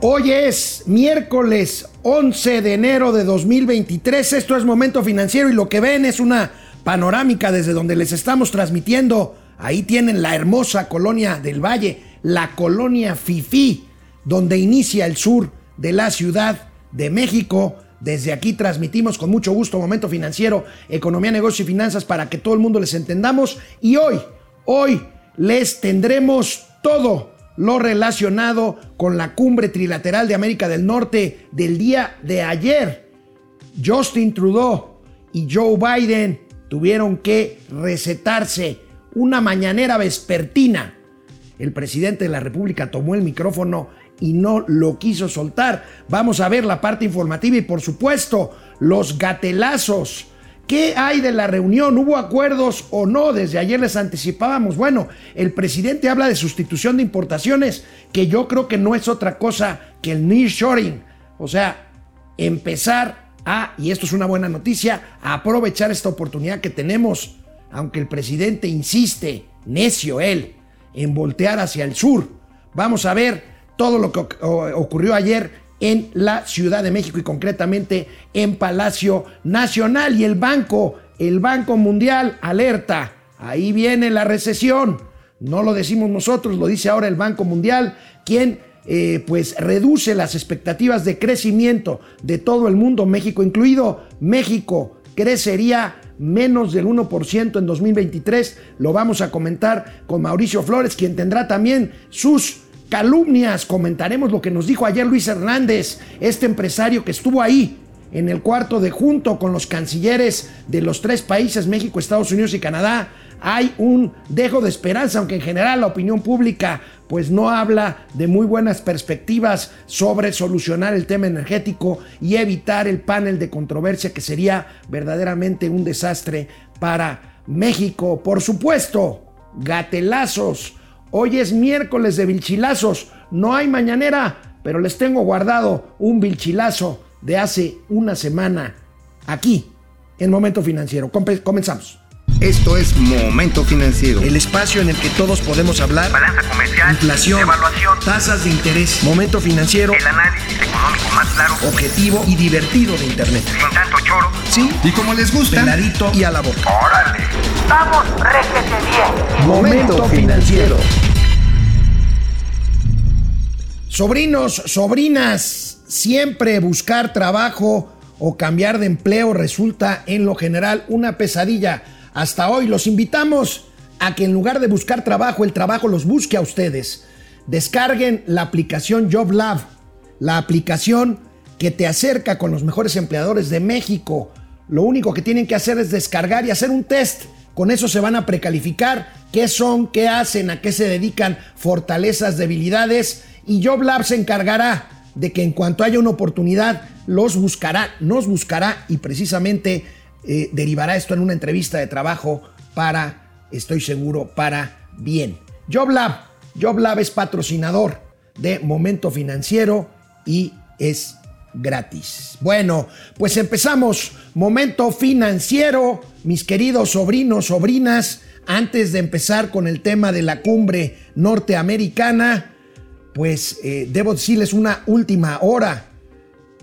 Hoy es miércoles 11 de enero de 2023. Esto es Momento Financiero y lo que ven es una panorámica desde donde les estamos transmitiendo. Ahí tienen la hermosa colonia del Valle, la colonia Fifi, donde inicia el sur de la Ciudad de México. Desde aquí transmitimos con mucho gusto Momento Financiero, Economía, Negocio y Finanzas para que todo el mundo les entendamos. Y hoy, hoy les tendremos todo lo relacionado con la cumbre trilateral de América del Norte del día de ayer. Justin Trudeau y Joe Biden tuvieron que recetarse una mañanera vespertina. El presidente de la República tomó el micrófono y no lo quiso soltar. Vamos a ver la parte informativa y por supuesto los gatelazos ¿Qué hay de la reunión? ¿Hubo acuerdos o no? Desde ayer les anticipábamos. Bueno, el presidente habla de sustitución de importaciones, que yo creo que no es otra cosa que el nearshoring. O sea, empezar a, y esto es una buena noticia, a aprovechar esta oportunidad que tenemos, aunque el presidente insiste, necio él, en voltear hacia el sur. Vamos a ver todo lo que ocurrió ayer en la Ciudad de México y concretamente en Palacio Nacional. Y el banco, el Banco Mundial, alerta, ahí viene la recesión. No lo decimos nosotros, lo dice ahora el Banco Mundial, quien eh, pues reduce las expectativas de crecimiento de todo el mundo, México incluido. México crecería menos del 1% en 2023. Lo vamos a comentar con Mauricio Flores, quien tendrá también sus calumnias. Comentaremos lo que nos dijo ayer Luis Hernández, este empresario que estuvo ahí en el cuarto de junto con los cancilleres de los tres países, México, Estados Unidos y Canadá. Hay un dejo de esperanza, aunque en general la opinión pública pues no habla de muy buenas perspectivas sobre solucionar el tema energético y evitar el panel de controversia que sería verdaderamente un desastre para México. Por supuesto, gatelazos Hoy es miércoles de vilchilazos. No hay mañanera, pero les tengo guardado un vilchilazo de hace una semana aquí en Momento Financiero. Comenzamos. Esto es Momento Financiero. El espacio en el que todos podemos hablar. Balanza comercial. Inflación. Evaluación. Tasas de interés. Momento Financiero. El análisis económico más claro. Objetivo y divertido de Internet. Sin tanto choro. Sí. Y como les gusta. Peladito y a la boca. Órale. Vamos, réjete bien. Momento Financiero. Sobrinos, sobrinas, siempre buscar trabajo o cambiar de empleo resulta en lo general una pesadilla. Hasta hoy los invitamos a que en lugar de buscar trabajo, el trabajo los busque a ustedes. Descarguen la aplicación JobLab, la aplicación que te acerca con los mejores empleadores de México. Lo único que tienen que hacer es descargar y hacer un test. Con eso se van a precalificar qué son, qué hacen, a qué se dedican, fortalezas, debilidades y JobLab se encargará de que en cuanto haya una oportunidad, los buscará, nos buscará y precisamente eh, derivará esto en una entrevista de trabajo para, estoy seguro, para bien. JobLab, JobLab es patrocinador de Momento Financiero y es gratis. Bueno, pues empezamos. Momento Financiero, mis queridos sobrinos, sobrinas, antes de empezar con el tema de la cumbre norteamericana pues eh, debo decirles una última hora.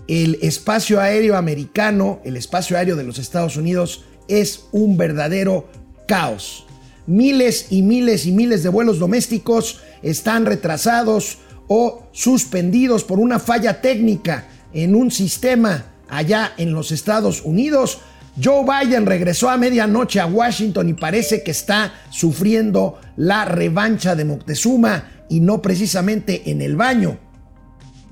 El espacio aéreo americano, el espacio aéreo de los Estados Unidos, es un verdadero caos. Miles y miles y miles de vuelos domésticos están retrasados o suspendidos por una falla técnica en un sistema allá en los Estados Unidos. Joe Biden regresó a medianoche a Washington y parece que está sufriendo la revancha de Moctezuma y no precisamente en el baño.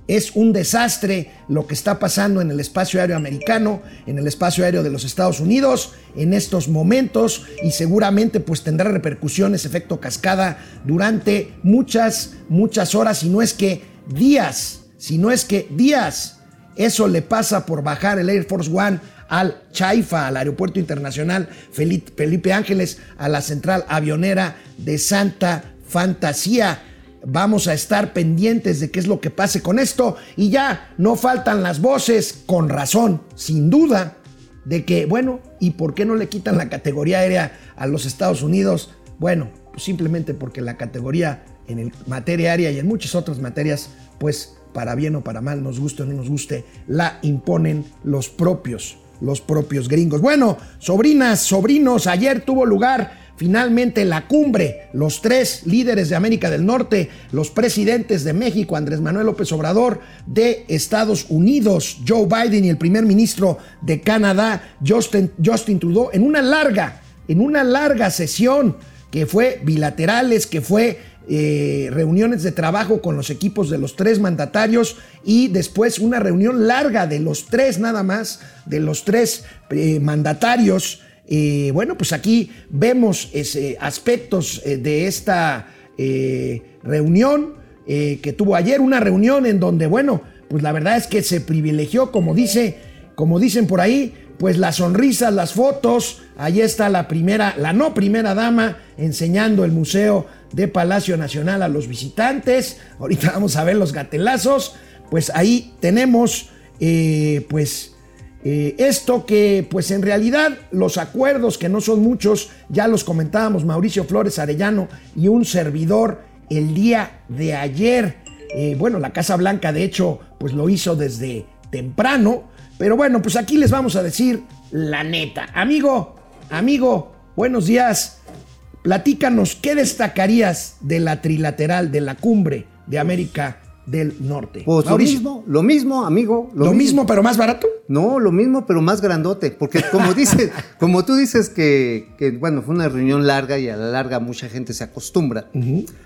Es un desastre lo que está pasando en el espacio aéreo americano, en el espacio aéreo de los Estados Unidos en estos momentos y seguramente pues tendrá repercusiones, efecto cascada durante muchas, muchas horas, si no es que días, si no es que días. Eso le pasa por bajar el Air Force One al Chaifa, al Aeropuerto Internacional Felipe Ángeles, a la central avionera de Santa Fantasía Vamos a estar pendientes de qué es lo que pase con esto y ya no faltan las voces, con razón, sin duda, de que, bueno, ¿y por qué no le quitan la categoría aérea a los Estados Unidos? Bueno, pues simplemente porque la categoría en materia aérea y en muchas otras materias, pues para bien o para mal, nos guste o no nos guste, la imponen los propios, los propios gringos. Bueno, sobrinas, sobrinos, ayer tuvo lugar finalmente la cumbre, los tres líderes de América del Norte, los presidentes de México, Andrés Manuel López Obrador, de Estados Unidos, Joe Biden y el primer ministro de Canadá, Justin, Trudeau, en una larga, en una larga sesión que fue bilaterales, que fue eh, reuniones de trabajo con los equipos de los tres mandatarios y después una reunión larga de los tres nada más, de los tres eh, mandatarios. Eh, bueno, pues aquí vemos ese, aspectos de esta reunión que tuvo ayer, una reunión en donde, bueno, pues la verdad es que se privilegió, como dice, como dicen por ahí, pues las sonrisas, las fotos. Ahí está la primera, la no primera dama enseñando el Museo de Palacio Nacional a los visitantes. Ahorita vamos a ver los gatelazos. Pues ahí tenemos, eh, pues, eh, esto que, pues en realidad, los acuerdos, que no son muchos, ya los comentábamos Mauricio Flores Arellano y un servidor el día de ayer. Eh, bueno, la Casa Blanca, de hecho, pues lo hizo desde temprano pero bueno, pues aquí les vamos a decir la neta. Amigo, amigo, buenos días. Platícanos, ¿qué destacarías de la trilateral, de la cumbre de América del Norte? Pues lo mismo, lo mismo, amigo. ¿Lo, mismo, pero más barato? No, lo mismo, pero más grandote. Porque como dices, como tú dices que, bueno, fue una reunión larga y a la larga mucha gente se acostumbra.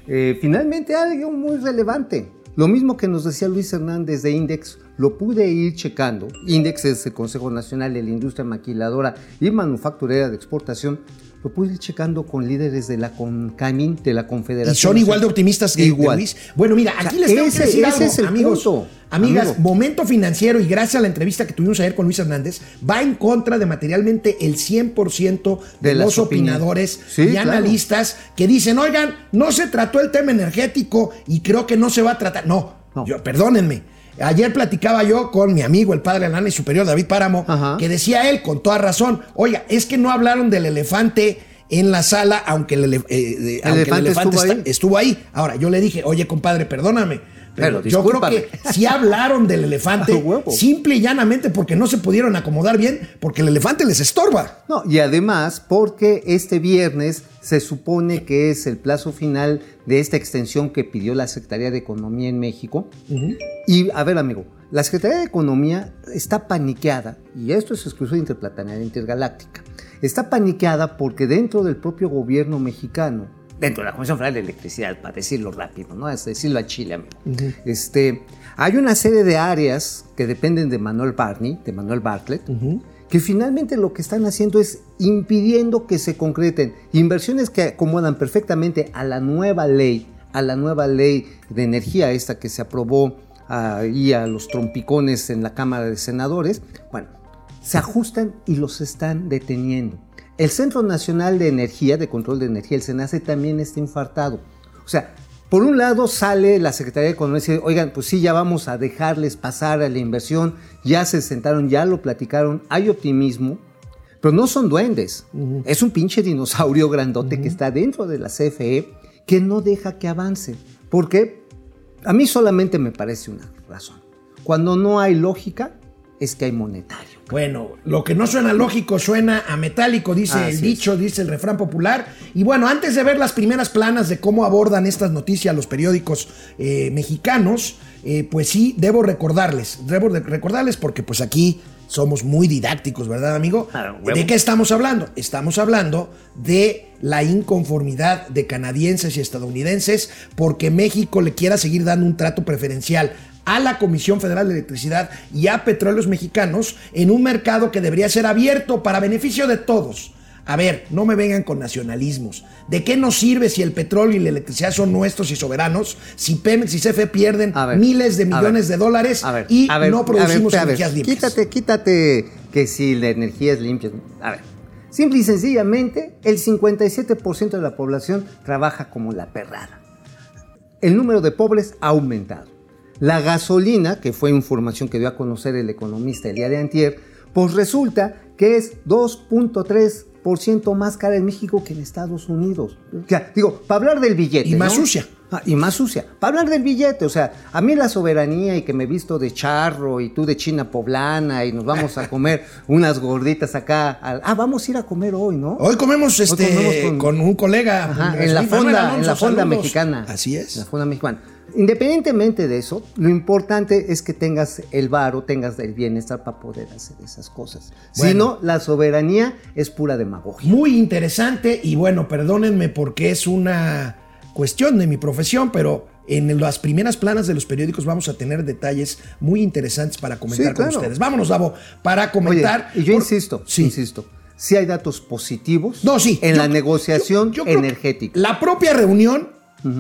Eh, finalmente algo muy relevante. Lo mismo que nos decía Luis Hernández de Index, lo pude ir checando. Index es el Consejo Nacional de la Industria Maquiladora y Manufacturera de Exportación. Lo pude ir checando con líderes de la CONCAMIN, de la Confederación. ¿Y son igual de optimistas que igual. Luis? Bueno, mira, aquí les tengo que decir algo, es el amigos. Punto. Amigas, momento financiero y gracias a la entrevista que tuvimos ayer con Luis Hernández, va en contra de materialmente el 100% de, los opinadores y analistas que dicen, oigan, no se trató el tema energético y creo que no se va a tratar. No, Yo, perdónenme. Ayer platicaba yo con mi amigo, el padre y superior David Páramo, que decía él con toda razón, oiga, es que no hablaron del elefante en la sala, aunque el, eh, elefante, estuvo ahí. Ahora, yo le dije, oye, compadre, perdóname pero yo creo que si hablaron del elefante, simple y llanamente porque no se pudieron acomodar bien, porque el elefante les estorba. No, y además porque este viernes se supone que es el plazo final de esta extensión que pidió la Secretaría de Economía en México. Y a ver, amigo, la Secretaría de Economía está paniqueada, y esto es exclusivo interplanetaria intergaláctica, está paniqueada porque dentro del propio gobierno mexicano dentro de la Comisión Federal de Electricidad, para decirlo rápido, ¿no? Es decirlo a Chile, amigo. este, hay una serie de áreas que dependen de Manuel Barney, de Manuel Bartlett, que finalmente lo que están haciendo es impidiendo que se concreten inversiones que acomodan perfectamente a la nueva ley, a la nueva ley de energía esta que se aprobó ahí a los trompicones en la Cámara de Senadores. Bueno, se ajustan y los están deteniendo. El Centro Nacional de Energía, de Control de Energía, el SENACE, también está infartado. O sea, por un lado sale la Secretaría de Economía y dice, oigan, pues sí, ya vamos a dejarles pasar a la inversión, ya se sentaron, ya lo platicaron, hay optimismo, pero no son duendes. Es un pinche dinosaurio grandote que está dentro de la CFE que no deja que avance. Porque a mí solamente me parece una razón. Cuando no hay lógica, es que hay monetario. Bueno, lo que no suena lógico suena a metálico, dice el dicho, dice el refrán popular. Y bueno, antes de ver las primeras planas de cómo abordan estas noticias los periódicos eh, mexicanos, eh, pues sí, debo recordarles, debo recordarles porque pues aquí somos muy didácticos, ¿verdad, amigo? ¿De qué estamos hablando? Estamos hablando de la inconformidad de canadienses y estadounidenses porque México le quiera seguir dando un trato preferencial a la Comisión Federal de Electricidad y a Petróleos Mexicanos en un mercado que debería ser abierto para beneficio de todos. A ver, no me vengan con nacionalismos. ¿De qué nos sirve si el petróleo y la electricidad son nuestros y soberanos? Si Pemex y CFE pierden miles de millones de dólares y no producimos energías limpias. Quítate, quítate que si la energía es limpia. A ver, simple y sencillamente, el 57% de la población trabaja como la perrada. El número de pobres ha aumentado. La gasolina, que fue información que dio a conocer el economista el día de antier, pues resulta que es 2.3% más cara en México que en Estados Unidos. O sea, digo, para hablar del billete. Y más sucia. Ah, y más sucia. Para hablar del billete, o sea, a mí la soberanía y que me visto de charro y tú de china poblana y nos vamos a comer unas gorditas acá. al- ah, vamos a ir a comer hoy, ¿no? Hoy comemos este comemos con... con- un colega. Ajá, en la Manuel fonda, Alonso, en la fonda saludos. mexicana. Así En es. la fonda mexicana. Independientemente de eso, lo importante es que tengas el varo, tengas el bienestar para poder hacer esas cosas. Si Bueno. no, la soberanía es pura demagogia. Muy interesante y bueno, perdónenme porque es una cuestión de mi profesión, pero en las primeras planas de los periódicos vamos a tener detalles muy interesantes para comentar Sí, con ustedes. Vámonos, Davo, para comentar. Oye, y yo por- insisto, Sí. insisto, si hay datos positivos No, sí. en Yo- la negociación yo- yo energética. La propia reunión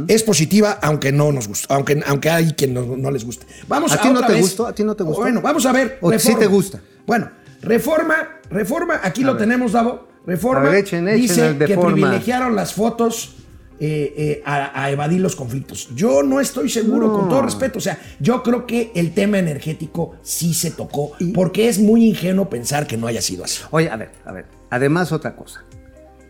es positiva, aunque no nos gusta, aunque, aunque hay quien no, no les guste. Vamos ¿A ti no te vez- gustó? ¿A ti no te gustó? Bueno, vamos a ver. ¿O sí te gusta? Bueno, reforma, reforma, aquí lo tenemos, Davo. Reforma A ver, echen, echen dice que forma. privilegiaron las fotos eh, eh, a, a evadir los conflictos. Yo no estoy seguro, No. con todo respeto. O sea, yo creo que el tema energético sí se tocó, porque es muy ingenuo pensar que no haya sido así. Oye, a ver, a ver. Además, otra cosa.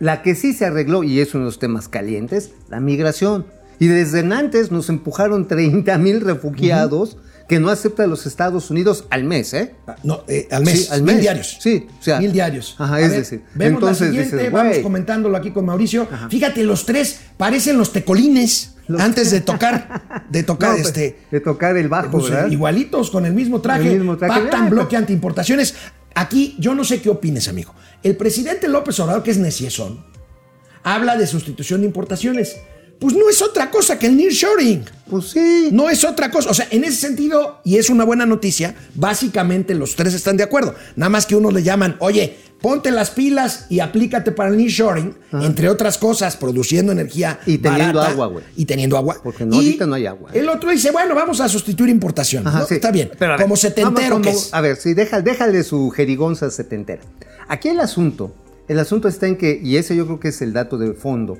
La que sí se arregló, y es uno de los temas calientes, la migración. Y desde antes nos empujaron 30 mil refugiados que no aceptan los Estados Unidos al mes, ¿eh? No, eh, al mes. Sí, al Mil mes. diarios. Sí, o sea. Mil diarios. Ajá, A es ver, decir, Vemos entonces la dices, vamos comentándolo aquí con Mauricio. Fíjate, los tres parecen los tecolines Los- antes de tocar, de tocar No, pues, este. De tocar el bajo, pues, ¿verdad? igualitos, con el mismo traje, El mismo traje. pactan Ah, bloque antiimportaciones. Aquí, yo no sé qué opines, amigo. El presidente López Obrador, que es neciezón, habla de sustitución de importaciones. Pues no es otra cosa que el nearshoring. Pues sí. No es otra cosa. O sea, en ese sentido, y es una buena noticia, básicamente los tres están de acuerdo. Nada más que unos le llaman, oye, ponte las pilas y aplícate para el nearshoring, entre otras cosas, produciendo energía Y teniendo barata agua, güey. Y teniendo agua. Porque no, Y ahorita no hay agua. El otro dice, bueno, vamos a sustituir importaciones. Ajá, ¿no? sí. Está bien. Pero a ver, como setentero que es. A ver, sí, deja- déjale su jerigonza setentera. Aquí el asunto, el asunto está en que, y ese yo creo que es el dato de fondo,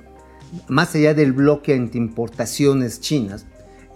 más allá del bloque antiimportaciones chinas,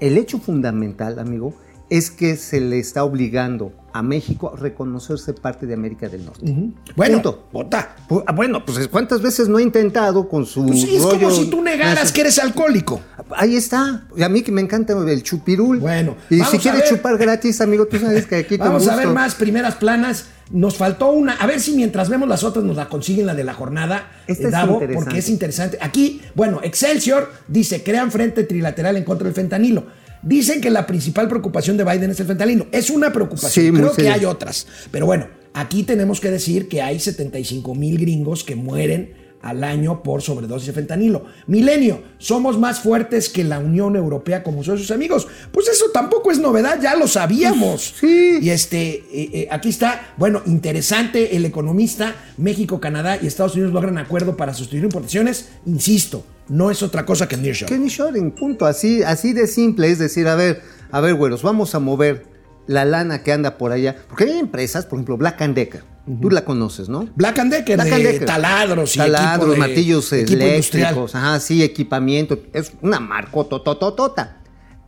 el hecho fundamental, amigo, es que se le está obligando a México a reconocerse parte de América del Norte. Bueno, Punto. vota. Pu- ah, Bueno, pues ¿cuántas veces no he intentado con su Pues sí, es rollo- como si tú negaras que eres alcohólico. Ahí está. Y a mí que me encanta el chupirul. Bueno, y si quieres chupar gratis, amigo, tú sabes que aquí con Vamos a ver más primeras planas. Nos faltó una. A ver si mientras vemos las otras nos la consiguen la de la jornada. Esta eh, es Davo, interesante. porque es interesante. Aquí, bueno, Excelsior dice: crean frente trilateral en contra del fentanilo. Dicen que la principal preocupación de Biden es el fentanilo. Es una preocupación. Sí, Creo que hay otras. Pero bueno, aquí tenemos que decir que hay 75 mil gringos que mueren al año por sobredosis de fentanilo. Milenio, somos más fuertes que la Unión Europea como son sus amigos. Pues eso tampoco es novedad, ya lo sabíamos. Sí. Y este, eh, eh, aquí está, bueno, interesante, el economista, México, Canadá y Estados Unidos logran acuerdo para sustituir importaciones. Insisto, no es otra cosa que el nearshoring. Que ni shoring, punto. Así, así de simple. Es decir, a ver, a ver, güeros, vamos a mover la lana que anda por allá. Porque hay empresas, por ejemplo, Black and Decker. Tú la conoces, ¿no? Black and Decker Black de and Decker. taladros y Taladros, de- martillos eléctricos, ajá, sí, equipamiento. Es una marcotototota.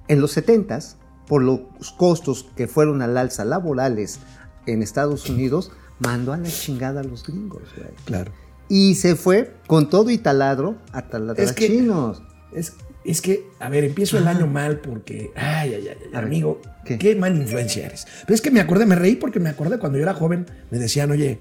En los 70s, por los costos que fueron al alza laborales en Estados Unidos, mandó a la chingada a los gringos, güey. Claro. Y se fue con todo y taladro a taladrar Es que- chinos. Es, es que, a ver, empiezo el año mal porque, ay, ay, ay, amigo, ¿qué? ¿qué? mala influencia eres. Pero es que me acordé, me reí porque me acordé cuando yo era joven, me decían, oye,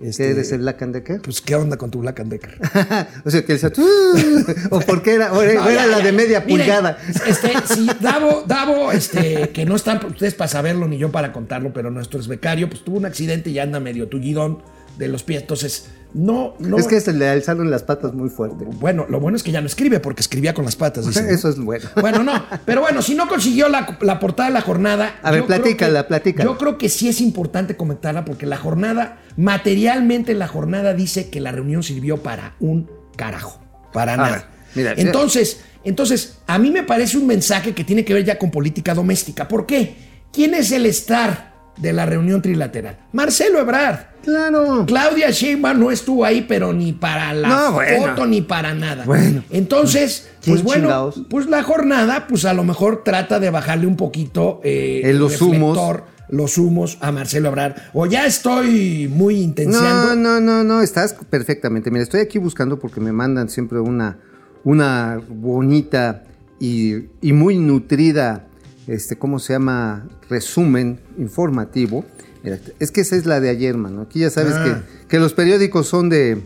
este, ¿Qué eres el Black and Decker? pues, ¿qué onda con tu Black and Decker? o sea, que decía, "Uh", o porque era, o era, No, o era ya, la ya. de media Miren, pulgada. Este, sí, Davo, Davo, este, que no están ustedes para saberlo ni yo para contarlo, pero nuestro ex becario, pues tuvo un accidente y anda medio tullidón de los pies. Entonces, no, no. Es que se le alzaron las patas muy fuerte. Bueno, lo bueno es que ya no escribe porque escribía con las patas. Eso es bueno. Bueno, no, pero bueno, si no consiguió la, la portada de la jornada. A ver, platícala, platícala. Yo creo que sí es importante comentarla porque la jornada, materialmente la jornada dice que la reunión sirvió para un carajo. Para nada. ver, mira, mira. entonces, entonces, a mí me parece un mensaje que tiene que ver ya con política doméstica. ¿Por qué? ¿Quién es el star de la reunión trilateral? Marcelo Ebrard. Claro. Claudia Sheinbaum no estuvo ahí, pero ni para la No, bueno. foto ni para nada. Bueno. Entonces, ¿Quién pues bueno, chingados? pues la jornada, pues a lo mejor trata de bajarle un poquito eh, En los reflector, los humos a Marcelo Ebrard. O ya estoy muy No, intensiando. no, no, no, estás perfectamente. Mira, estoy aquí buscando porque me mandan siempre una, una bonita y, y muy nutrida, este, ¿cómo se llama? Resumen informativo. Mira, es que esa es la de ayer, mano. Aquí ya sabes Ah. que, que los periódicos son de...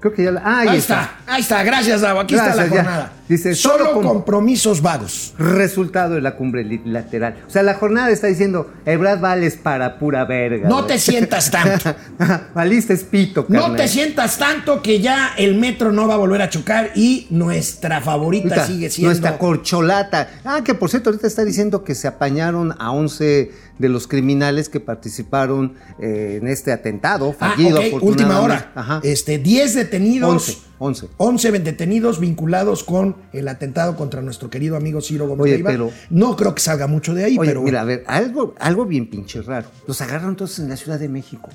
Creo que ya la... ah, Ahí, está. ahí está, gracias, Davo. Aquí está la ya. Dice, solo solo con- compromisos vagos. Resultado de la cumbre lateral. O sea, la jornada está diciendo, Ebrad vales para pura verga. No güey". te sientas tanto. Valiste es pito, No te sientas tanto que ya el metro no va a volver a chocar y nuestra favorita sigue siendo. Nuestra corcholata. Ah, que por cierto, ahorita está diciendo que se apañaron a 11 de los criminales que participaron eh, en este atentado Ah, fallido. ok, última hora. Ajá. Este, 10 detenidos. 11, 11. 11 detenidos vinculados con el atentado contra nuestro querido amigo Ciro Gómez Oye, Leiva. pero- No creo que salga mucho de ahí, Oye, pero mira, a ver, algo, algo bien pinche raro. Los agarraron todos en la Ciudad de México.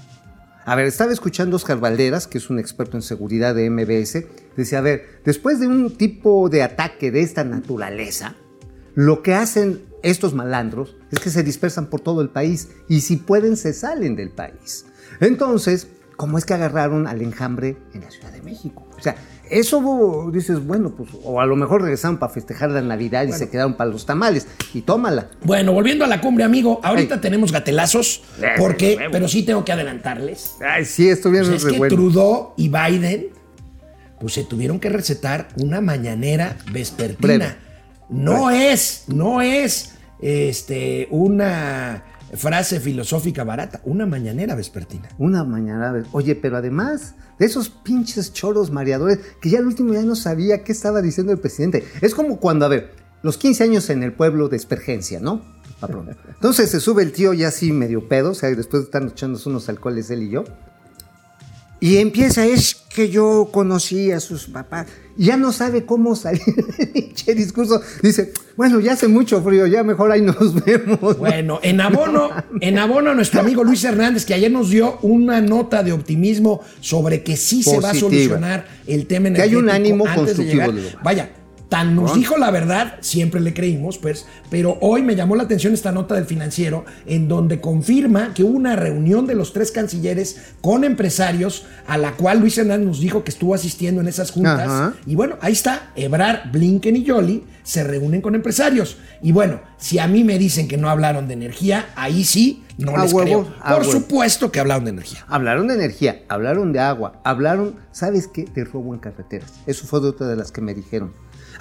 A ver, estaba escuchando a Oscar Valderas, que es un experto en seguridad de MBS. Decía, a ver, después de un tipo de ataque de esta naturaleza, lo que hacen estos malandros es que se dispersan por todo el país y si pueden se salen del país. Entonces, ¿cómo es que agarraron al enjambre en la Ciudad de México? O sea, eso dices, bueno, pues, o a lo mejor regresaron para festejar la Navidad y se quedaron para los tamales. Y tómala. Bueno, volviendo a la cumbre, amigo, ahorita tenemos gatelazos, porque, pero sí tengo que adelantarles. Ay, sí, estuvieron Pues es que bueno. Trudeau y Biden, pues se tuvieron que recetar una mañanera vespertina. Breve. No es, no es este, una frase filosófica barata, una mañanera vespertina. Una mañana, a ver, oye, pero además de esos pinches choros mareadores que ya al último ya no sabía qué estaba diciendo el presidente. Es como cuando, a ver, los 15 años en el pueblo de Espergencia, ¿no? Entonces se sube el tío ya así medio pedo, o sea, después de estar echándose unos alcoholes él y yo. Y empieza, es que yo conocí a sus papás. Ya no sabe cómo salir del discurso. Dice, bueno, ya hace mucho frío, ya mejor ahí nos vemos. Bueno, en abono, en abono a nuestro amigo Luis Hernández, que ayer nos dio una nota de optimismo sobre que sí se va a solucionar el tema Que hay un energético ánimo constructivo. Vaya, tan nos dijo la verdad, siempre le creímos, pues, pero hoy me llamó la atención esta nota del financiero, en donde confirma que hubo una reunión de los tres cancilleres con empresarios, a la cual Luis Hernández nos dijo que estuvo asistiendo en esas juntas. Ajá. Y bueno, ahí está, Ebrard, Blinken y Yoli se reúnen con empresarios. Y bueno, si a mí me dicen que no hablaron de energía, ahí sí, no A les huevo, creo. a Por huevo. supuesto que hablaron de energía. Hablaron de energía, hablaron de agua, hablaron, ¿sabes qué? De robo en carreteras. Eso fue de otra de las que me dijeron.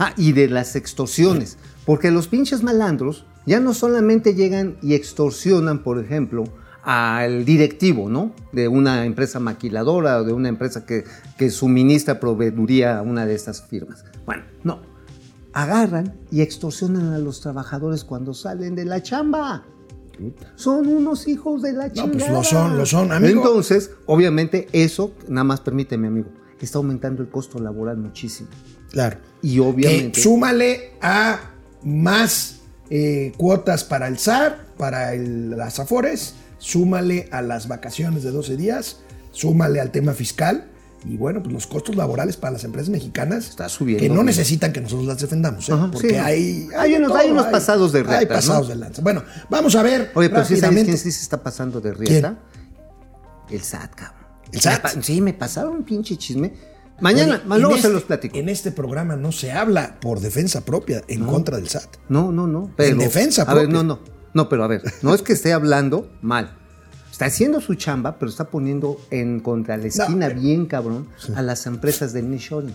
Ah, y de las extorsiones. Porque los pinches malandros ya no solamente llegan y extorsionan, por ejemplo, al directivo, ¿no? De una empresa maquiladora o de una empresa que, que suministra proveeduría a una de estas firmas. Bueno, no. Agarran y extorsionan a los trabajadores cuando salen de la chamba. Son unos hijos de la chingada. pues lo son, lo son, amigo. Entonces, obviamente, eso, nada más permíteme, amigo, está aumentando el costo laboral muchísimo. Claro. Y obviamente. Que súmale a más eh, cuotas para el SAR, para el- las AFORES, súmale a las vacaciones de 12 días, súmale al tema fiscal. Y bueno, pues los costos laborales para las empresas mexicanas Está subiendo, que no necesitan que nosotros las defendamos, ¿eh? Ajá, porque sí. hay, Hay de unos- hay unos pasados de Hay reata, ¿no? pasados de lanza. Bueno, vamos a ver. Oye, pero sí sabes quién sí se está pasando de rieta. El SAT, cabrón. ¿El SAT? Sí, me pasaron un pinche chisme. Mañana, Oye, luego en se este- los platico. En este programa no se habla por defensa propia en contra del SAT. No, no, no. Pero, defensa A ver, propia. no, no. No, pero a ver, no es que esté hablando mal. Está haciendo su chamba, pero está poniendo en contra la esquina bien cabrón a las empresas del nearshoring.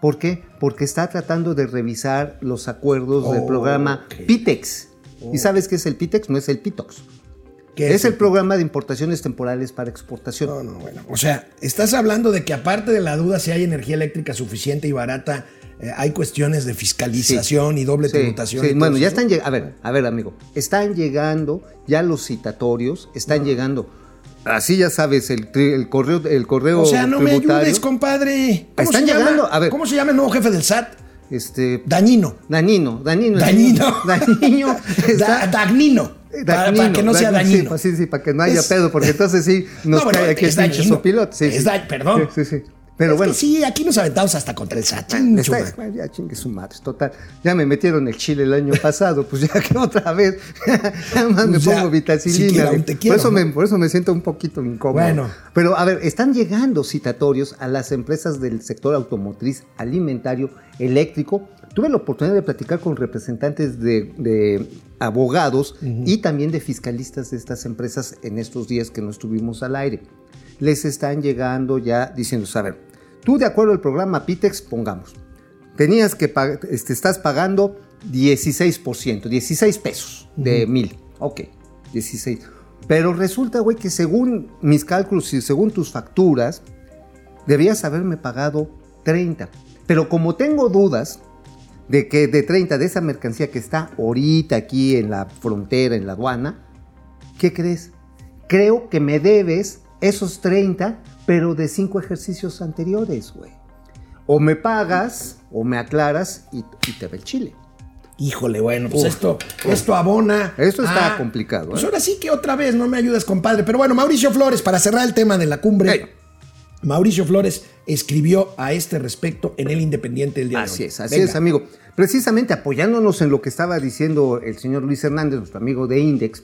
¿Por qué? Porque está tratando de revisar los acuerdos del programa. PITEX. ¿Y sabes qué es el PITEX? No es el PITOX. ¿Qué Es el programa de importaciones temporales para exportación. No, no, bueno. O sea, estás hablando de que aparte de la duda si hay energía eléctrica suficiente y barata, eh, hay cuestiones de fiscalización y doble Sí, tributación. sí, y bueno, ya eso. están llegando. A ver, a ver, amigo. Están llegando ya los citatorios, están llegando. Así ya sabes, el, correo, el correo O sea, no me ayudes, compadre. ¿Cómo Están se llama? llegando, a ver. ¿Cómo se llama el nuevo jefe del SAT? Este. Dañino. Danino, Danino. el Dañino. Dañino. Da- está- Dagnino. Para, Dagnino, para que no sea dañino. Sí, sí, sí, para que no haya Es- pedo, porque entonces sí nos No, bueno, cae aquí el es pinche dañino. Sí, Es da- perdón. Sí, sí. Pero Es bueno. que sí, aquí nos aventamos hasta contra el SAT. Está- chingue su madre. bueno, ya chingue su madre, total. Ya me metieron el chile el año pasado, pues ya que otra vez. Nada más me Pues ya, pongo vitacilina. un te por, quiero, eso ¿no? me, por eso me siento un poquito incómodo. Bueno. Pero a ver, están llegando citatorios a las empresas del sector automotriz, alimentario, eléctrico, tuve la oportunidad de platicar con representantes de, de abogados y también de fiscalistas de estas empresas en estos días que no estuvimos al aire. Les están llegando ya diciendo, a ver, tú de acuerdo al programa Pitex, pongamos, tenías que pagar, este, estás pagando 16%, 16 pesos de mil. Ok, 16. Pero resulta, güey, que según mis cálculos y según tus facturas, debías haberme pagado 30. Pero como tengo dudas de que de 30 de esa mercancía que está ahorita aquí en la frontera, en la aduana, ¿qué crees? Creo que me debes esos 30, pero de 5 ejercicios anteriores, güey. O me pagas, o me aclaras y, y te ve el chile. Híjole, bueno, pues Uf, esto, esto abona. Esto está a- complicado, Pues ¿eh? ahora sí que otra vez no me ayudas, compadre. Pero bueno, Mauricio Flores, para cerrar el tema de la cumbre, Hey. Mauricio Flores escribió a este respecto en el Independiente el día Así de hoy. es, así Venga. es, amigo. Precisamente apoyándonos en lo que estaba diciendo el señor Luis Hernández, nuestro amigo de Index,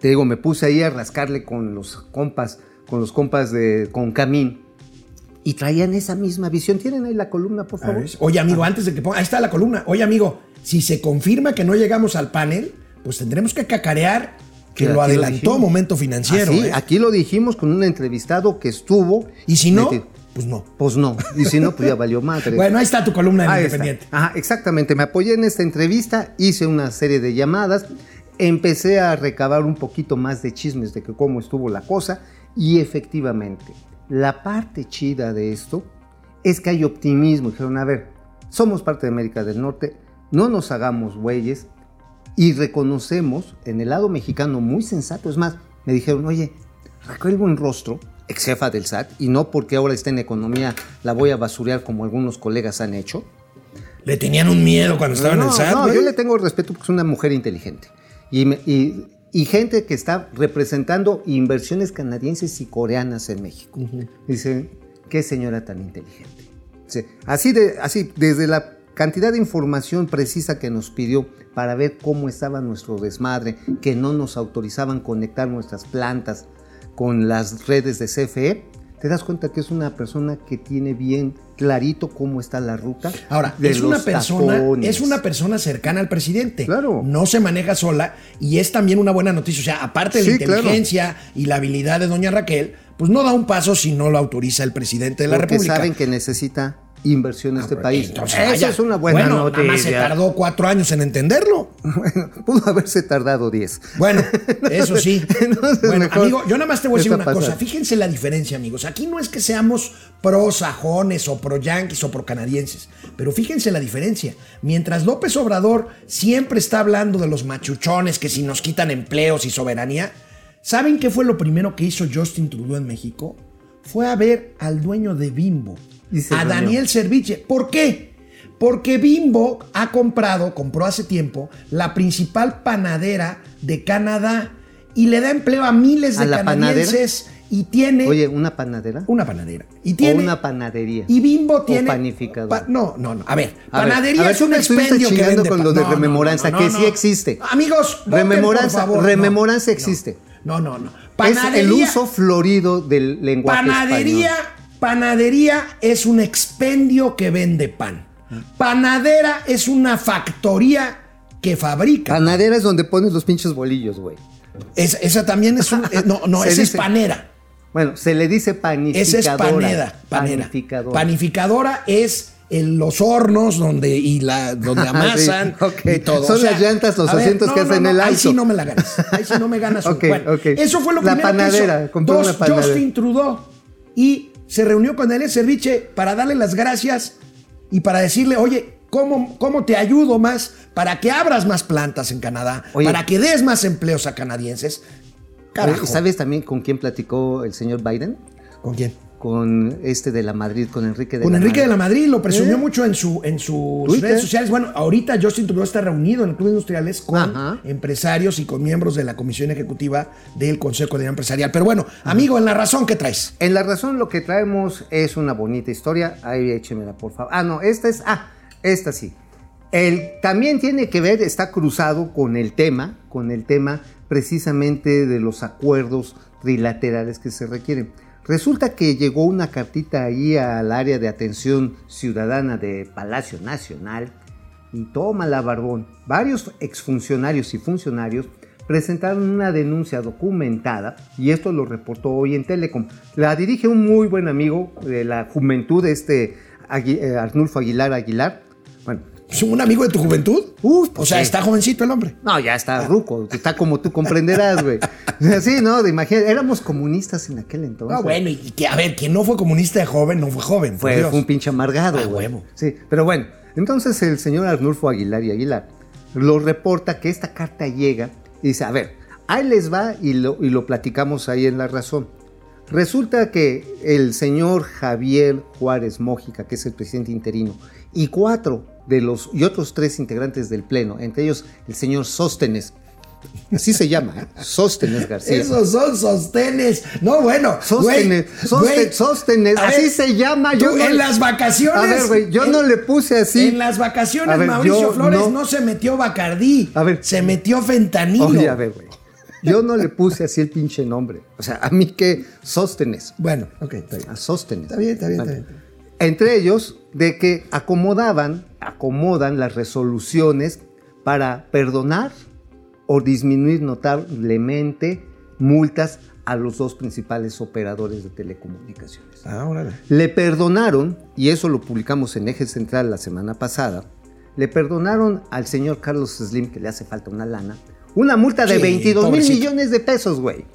te digo, me puse ahí a rascarle con los compas, con los compas de con Camín, y traían esa misma visión. ¿Tienen ahí la columna, por favor? Oye, amigo, antes de que ponga. Ahí está la columna. Oye, amigo, si se confirma que no llegamos al panel, pues tendremos que cacarear que Que lo adelantó. Momento Financiero. Así, ¿eh? aquí lo dijimos con un entrevistado que estuvo. Y si no, metido. pues no. Pues no. Y si no, pues ya valió madre. Bueno, ahí está tu columna en Ahí está. Independiente. Ajá, exactamente. Me apoyé en esta entrevista, hice una serie de llamadas, empecé a recabar un poquito más de chismes de que cómo estuvo la cosa y efectivamente, la parte chida de esto es que hay optimismo. Dijeron, a ver, somos parte de América del Norte, no nos hagamos güeyes y reconocemos en el lado mexicano muy sensato. Es más, me dijeron, oye, Raquel Buenrostro, ex jefa del SAT, y no porque ahora está en economía la voy a basurear como algunos colegas han hecho. Le tenían un miedo cuando estaba en el No, SAT. no, güey. yo le tengo respeto porque es una mujer inteligente. Y, me- y- y gente que está representando inversiones canadienses y coreanas en México. Dice, qué señora tan inteligente. Sí, Así, de, así, desde la cantidad de información precisa que nos pidió para ver cómo estaba nuestro desmadre, que no nos autorizaban conectar nuestras plantas con las redes de CFE, te das cuenta que es una persona que tiene bien clarito cómo está la ruta. Ahora, de es una persona, tapones. es una persona cercana al presidente. Claro. No se maneja sola y es también una buena noticia. O sea, aparte de la claro. inteligencia y la habilidad de doña Raquel, pues no da un paso si no lo autoriza el presidente de la porque República. saben que necesita inversión este país. Entonces, Esa vaya. es una buena bueno, noticia. Nada más se tardó cuatro años en entenderlo. Bueno, pudo haberse tardado 10. Bueno, eso sí. Entonces, bueno, amigo, yo nada más te voy a decir una cosa. Fíjense la diferencia, amigos. Aquí no es que seamos pro sajones o pro yanquis o pro canadienses, pero fíjense la diferencia. Mientras López Obrador siempre está hablando de los machuchones que si nos quitan empleos y soberanía, ¿saben qué fue lo primero que hizo Justin Trudeau en México? Fue a ver al dueño de Bimbo, a reunió. Daniel Serviche. ¿Por qué? Porque Bimbo ha comprado, compró hace tiempo, la principal panadera de Canadá y le da empleo a miles ¿A de la canadienses y tiene Oye, ¿una panadera? una panadera. Y tiene o una panadería. y Bimbo O tiene panificador. pa- no, no, no. A ver, A ver, panadería a ver, es un expendio que vende con lo de No, rememoranza, no, que sí existe. Amigos, voten, Rememoranza- por favor. No, rememoranza existe. No, no, no. es el uso florido del lenguaje Panadería, español. panadería es un expendio que vende pan. Panadera es una factoría que fabrica. Panadera es donde pones los pinches bolillos, güey. Es- esa también es un. eh, no, no, esa es panera. Bueno, se le dice panificadora. Esa es panera. panera. Panificadora. Panificadora es en los hornos donde y la donde amasan Sí, y todo. Son las llantas, los a ver, asientos que hacen el Ahí alto. sí no me la ganas. Ahí sí no me ganas. un- Ok, bueno. Eso fue lo La primero panadera, que hizo. Dos, una panadera. Justin Trudeau y se reunió con Daniel Serviche para darle las gracias y para decirle, oye, ¿cómo, cómo te ayudo más para que abras más plantas en Canadá, Oye. para que des más empleos a canadienses? Carajo. ¿Sabes también con quién platicó el señor Biden? ¿Con quién? Con este de la Madrid, con Enrique de Con la Enrique de la Madrid lo presumió ¿Eh? mucho en, su, en sus Twitter. redes sociales. Bueno, ahorita Justin Trudeau está reunido en el Club Industriales con Ajá. empresarios y con miembros de la Comisión Ejecutiva del Consejo de Empresarial. Pero bueno, amigo, en la razón que traes. En la razón lo que traemos es una bonita historia. Ahí échemela, por favor. Ah, no, esta es. Ah, esta sí. El, también tiene que ver, está cruzado con el tema, con el tema precisamente de los acuerdos trilaterales que se requieren. Resulta que llegó una cartita ahí al área de atención ciudadana de Palacio Nacional y toma la barbón. Varios exfuncionarios y funcionarios presentaron una denuncia documentada y esto lo reportó hoy en Telecom. La dirige un muy buen amigo de la juventud, este eh, Arnulfo Aguilar Aguilar. Bueno, ¿Es un amigo de tu juventud? Uf, o sea, sí. está jovencito el hombre. no, ya está ruco, está como tú comprenderás, güey. Sí, no, de imagínate, éramos comunistas en aquel entonces. No, bueno, y que a ver, quien no fue comunista de joven, no fue joven. Fue, fue un pinche amargado, Ah, huevo. Sí, pero bueno, entonces el señor Arnulfo Aguilar y Aguilar lo reporta que esta carta llega y dice, a ver, ahí les va y lo, y lo platicamos ahí en La Razón. Resulta que el señor Javier Juárez Mójica, que es el presidente interino, y cuatro de los, y otros tres integrantes del Pleno, entre ellos el señor Sóstenes, así se llama, ¿eh? Sóstenes García. Esos son sostenes. No, bueno. Sóstenes, güey, Sóstenes, así ver, se llama. tú Yo no- en las vacaciones. A ver, güey, yo en- no le puse así. En las vacaciones, ver, Mauricio Flores no... no- se metió Bacardí. A ver. Se metió fentanilo. Oye, a ver, güey. Yo no le puse así el pinche nombre. O sea, a mí que Sóstenes. Bueno, ok, está bien. A Sóstenes. Está bien, está bien, está bien. Entre ellos, de que acomodaban, acomodan las resoluciones para perdonar o disminuir notablemente multas a los dos principales operadores de telecomunicaciones. Ah, órale. Le perdonaron, y eso lo publicamos en Eje Central la semana pasada, le perdonaron al señor Carlos Slim, que le hace falta una lana, una multa de Sí, 22 mil millones de pesos, güey.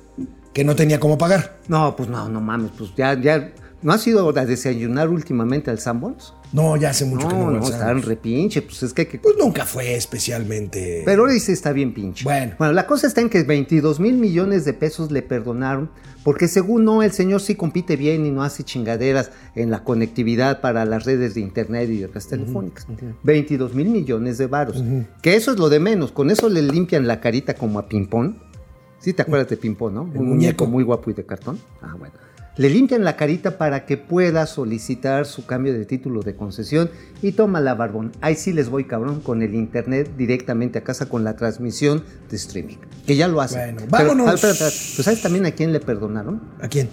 Que no tenía cómo pagar. No, pues no, no mames, pues ya, ya, ¿no has ido a desayunar últimamente al Sanborns? No, ya hace mucho que no No, voy no, al están repinche, pues es que... que- Pues nunca fue especialmente. pero ahora dice está bien pinche. Bueno. Bueno, la cosa está en que 22 mil millones de pesos le perdonaron, porque según no, el señor sí compite bien y no hace chingaderas en la conectividad para las redes de internet y de redes telefónicas. 22 mil millones de varos. Que eso es lo de menos. Con eso le limpian la carita como a Pimpón. Sí, te acuerdas de Pimpón, ¿no? Un muñeco. muñeco muy guapo y de cartón. Ah, bueno. Le limpian la carita para que pueda solicitar su cambio de título de concesión y toma la barbón. Ahí sí les voy cabrón con el internet directamente a casa con la transmisión de streaming. Que ya lo hacen. Bueno, Pero, vámonos. espera, espera. ¿Tú sabes también a quién le perdonaron? ¿A quién?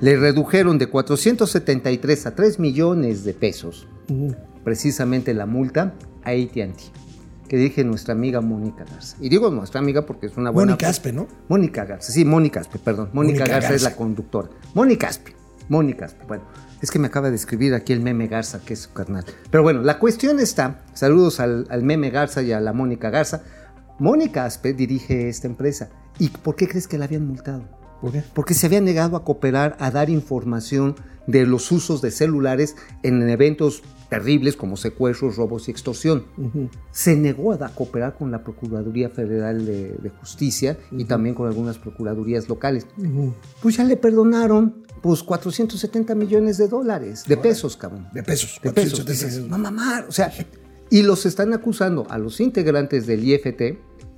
Le redujeron de 473 a 3 millones de pesos precisamente la multa a AT&T que dirige nuestra amiga Mónica Garza. Y digo nuestra amiga porque es una buena... Mónica Aspe, ¿no? Mónica Garza, sí, Mónica Aspe, perdón. Mónica, Garza, es la conductora. Mónica Aspe, Mónica Aspe. Bueno, es que me acaba de escribir aquí el meme Garza, que es su carnal. Pero bueno, la cuestión está, saludos al, al meme Garza y a la Mónica Garza. Mónica Aspe dirige esta empresa. ¿Y por qué crees que la habían multado? ¿Por qué? Porque se había negado a cooperar, a dar información de los usos de celulares en eventos terribles como secuestros, robos y extorsión. Se negó a cooperar con la Procuraduría Federal de, de Justicia y también con algunas procuradurías locales. Pues ya le perdonaron pues 470 millones de dólares, de pesos, cabrón. De pesos. De pesos. 470 Dices, no mamar, o sea, y los están acusando a los integrantes del IFT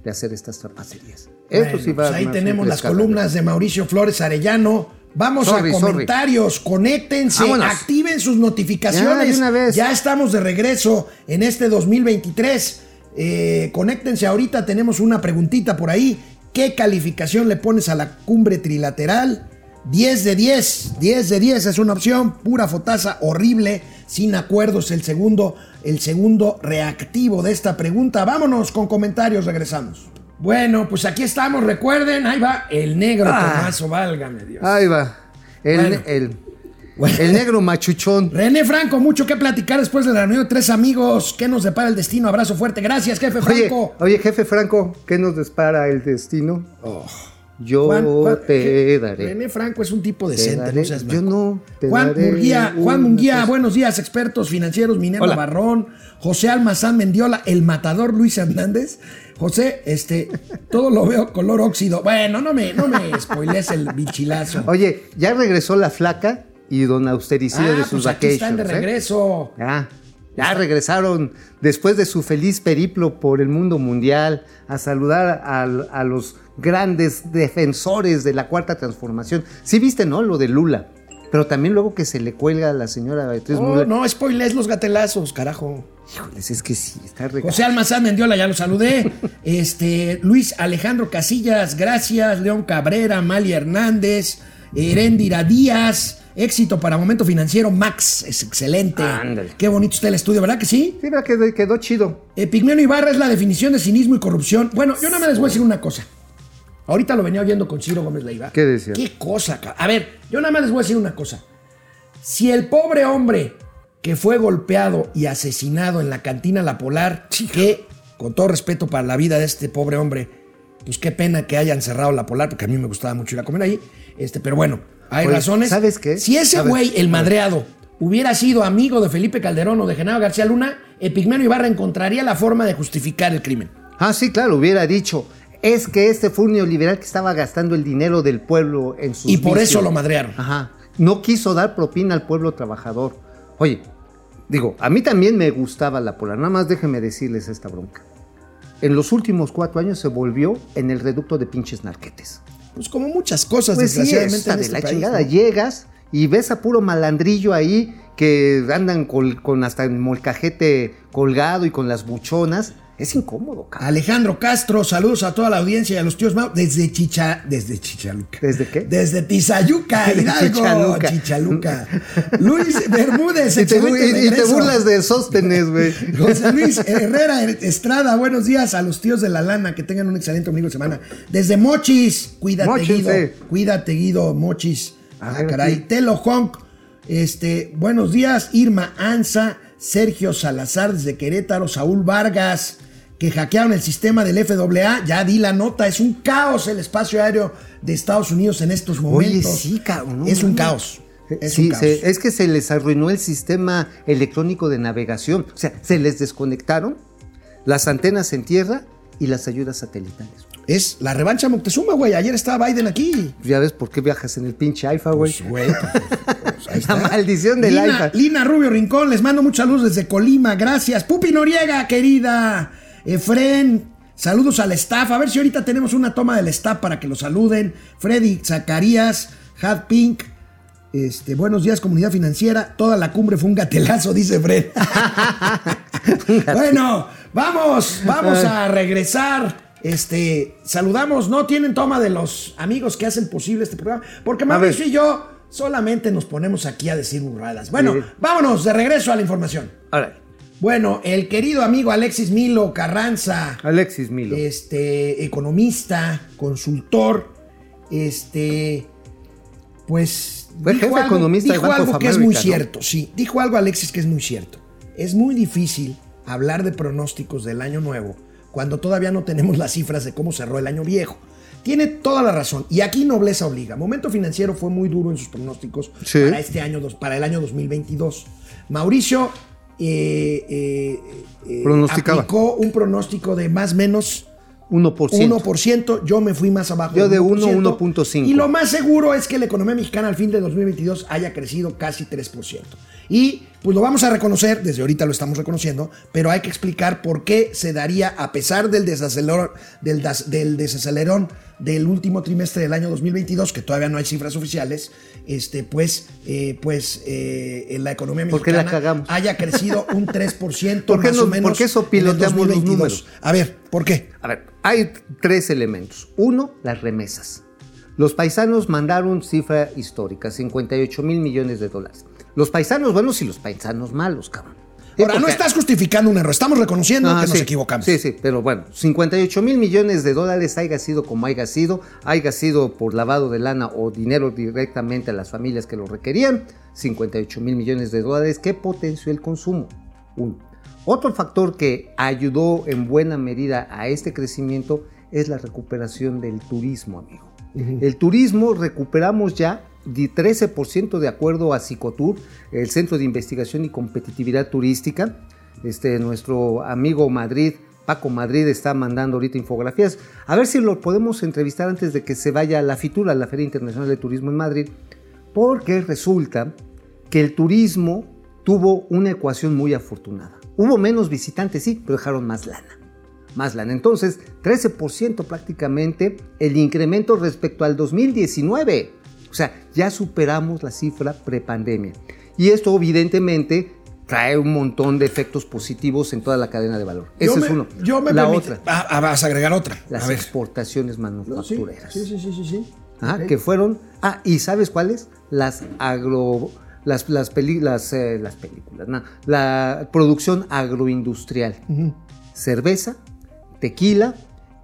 de hacer estas trapacerías. Bueno, Esto sí va pues ahí tenemos las columnas de Mauricio Flores Arellano. Vamos Sorry, a sorry. comentarios, conéctense, Vámonos. activen sus notificaciones. Vez. Ya estamos de regreso en este 2023. Eh, conéctense ahorita, tenemos una preguntita por ahí. ¿Qué calificación le pones a la cumbre trilateral? 10 de 10, 10 de 10 es una opción, pura fotaza horrible, sin acuerdos, el segundo, el segundo reactivo de esta pregunta. Vámonos con comentarios, regresamos. Bueno, pues aquí estamos, recuerden, ahí va el negro Ah. Tomaso, válgame Dios. Ahí va. El, Bueno. el, Bueno. el negro machuchón. René Franco, mucho que platicar después de la reunión de tres amigos. ¿Qué nos depara el destino? Abrazo fuerte. Gracias, jefe Oye, Franco. oye, jefe Franco, ¿qué nos dispara el destino? Yo Juan- Juan- te daré. René Franco es un tipo Te decente, daré- no seas yo no, te Juan daré Munguía, Juan Munguía, cosa. buenos días, expertos financieros, Minerva Hola. Barrón, José Almazán Mendiola, el matador Luis Hernández. José, este, todo lo veo color óxido. Bueno, no me, no me spoilees el bichilazo. Oye, ya regresó la flaca y don Austericidio Ah, de sus pues aquí están de ¿eh? regreso. Ya, ya regresaron después de su feliz periplo por el mundo mundial a saludar a, a los grandes defensores de la cuarta transformación. Sí viste, ¿no? Lo de Lula. Pero también luego que se le cuelga a la señora Beatriz Oh, Müller. no, spoilees los gatelazos, carajo. Híjoles, es que sí, está regado. José Almazán Mendiola, ya lo saludé. Este, Luis Alejandro Casillas, gracias. León Cabrera, Mali Hernández, Heréndira Díaz, Éxito para Momento Financiero, Max. Es excelente. Ándale. Qué bonito está el estudio, ¿verdad que sí? Sí, verdad que quedó chido. Eh, Pigmeno Ibarra es la definición de cinismo y corrupción. Bueno, yo nada más les voy a decir una cosa. Ahorita lo venía oyendo con Ciro Gómez Leiva. ¿Qué decía? Qué cosa, A ver, yo nada más les voy a decir una cosa. Si el pobre hombre que fue golpeado y asesinado en la cantina La Polar, que, con todo respeto para la vida de este pobre hombre, pues qué pena que hayan cerrado La Polar, porque a mí me gustaba mucho ir a comer ahí. Este, pero bueno, hay Oye, razones. ¿sabes qué? Si ese güey, el madreado, hubiera sido amigo de Felipe Calderón o de Genaro García Luna, Epigmenio Ibarra encontraría la forma de justificar el crimen. Ah, sí, claro, hubiera dicho. Es que este fue un neoliberal que estaba gastando el dinero del pueblo en sus Y por vicios. eso lo madrearon. Ajá. No quiso dar propina al pueblo trabajador. Oye, digo, a mí también me gustaba la polar. Nada más déjenme decirles esta bronca. En los últimos cuatro años se volvió en el reducto de pinches narquetes. Pues como muchas cosas, Pues sí, desgraciadamente. está en de este la país, chingada. ¿no? Llegas y ves a puro malandrillo ahí que andan con hasta el molcajete colgado y con las buchonas. Es incómodo, cabrón. Alejandro Castro, saludos a toda la audiencia y a los tíos Mau desde Chicha, desde Chichaluca. ¿Desde qué? Desde Tizayuca, Hidalgo, Chichaluca. Chichaluca. Luis Bermúdez, Y te, y- y te burlas de Sóstenes, güey. José Luis Herrera Estrada, buenos días a los tíos de la lana, que tengan un excelente ombligo de semana. Desde Mochis, cuídate Mochis, Guido, sí. cuídate Guido, Mochis. Ah, caray. Telo Honk, este, buenos días, Irma Anza, Sergio Salazar desde Querétaro, Saúl Vargas, que hackearon el sistema del FAA, ya di la nota, es un caos el espacio aéreo de Estados Unidos en estos Oye, momentos. sí, cabrón. no Es un caos. Es sí, caos. se- es que se les arruinó el sistema electrónico de navegación. O sea, se les desconectaron las antenas en tierra y las ayudas satelitales. Es la revancha Moctezuma, güey. Ayer estaba Biden aquí. Ya ves por qué viajas en el pinche AIFA, güey. Pues, güey, pues, pues, La maldición del Lina, iPad. Lina Rubio Rincón, les mando mucha luz desde Colima, gracias. Pupi Noriega, querida. Efren, saludos al staff. A ver si ahorita tenemos una toma del staff para que lo saluden. Freddy Zacarías, Had Pink. Este, buenos días, comunidad financiera. Toda la cumbre fue un gatelazo, dice Fred. bueno, vamos, vamos a regresar. Este, saludamos, no tienen toma de los amigos que hacen posible este programa, porque Mauricio y yo solamente nos ponemos aquí a decir burradas. Bueno, Sí. vámonos de regreso a la información. Bueno, el querido amigo Alexis Milo Carranza, Alexis Milo. este, economista, consultor, este, pues Fue jefe economista del dijo algo que es muy cierto, sí, dijo algo Alexis que es muy cierto. Es muy difícil hablar de pronósticos del año nuevo cuando todavía no tenemos las cifras de cómo cerró el año viejo. Tiene toda la razón. Y aquí nobleza obliga. Momento financiero fue muy duro en sus pronósticos Sí. para este año, para el año 2022. Mauricio eh, eh, eh, Pronosticaba. aplicó un pronóstico de más o menos 1%. 1%, yo me fui más abajo. Yo de 1, 1%, 1.5. Y lo más seguro es que la economía mexicana al fin de 2022 haya crecido casi 3%. Y pues lo vamos a reconocer, desde ahorita lo estamos reconociendo, pero hay que explicar por qué se daría, a pesar del desacelerón del, das- del desacelerón del último trimestre del año 2022, que todavía no hay cifras oficiales, este, pues, eh, pues eh, en la economía ¿Por qué la mexicana haya crecido un 3% ¿Por qué más no- o menos por qué en el sopiloteamos los 2022? números? A ver, ¿por qué? A ver, hay tres elementos. Uno, las remesas. Los paisanos mandaron cifra histórica, 58 mil millones de dólares. Los paisanos buenos y los paisanos malos, cabrón. Sí, Ahora, no estás justificando un error, estamos reconociendo Ah, que nos equivocamos. Sí, sí, pero bueno, 58 mil millones de dólares haya sido como haya sido, haya sido por lavado de lana o dinero directamente a las familias que lo requerían, 58 mil millones de dólares que potenció el consumo. Uno. Otro factor que ayudó en buena medida a este crecimiento es la recuperación del turismo, amigo. El turismo recuperamos ya 13% de acuerdo a Cicotur, el Centro de Investigación y Competitividad Turística. Este, nuestro amigo Madrid, Paco Madrid, está mandando ahorita infografías. A ver si lo podemos entrevistar antes de que se vaya la FITURA, la Feria Internacional de Turismo en Madrid, porque resulta que el turismo tuvo una ecuación muy afortunada. Hubo menos visitantes, sí, pero dejaron más lana más lana. Entonces, 13% prácticamente el incremento respecto al 2019. O sea, ya superamos la cifra prepandemia. Y esto evidentemente trae un montón de efectos positivos en toda la cadena de valor. Yo Ese me- es uno. Yo me la otra, Ah, ah, vas a agregar otra. las a exportaciones manufactureras. sí, sí, sí, sí, sí. Ajá, que fueron, ah, y ¿sabes cuáles? Las agro, las, las, peli- las, eh, las películas, no, la producción agroindustrial, cerveza, tequila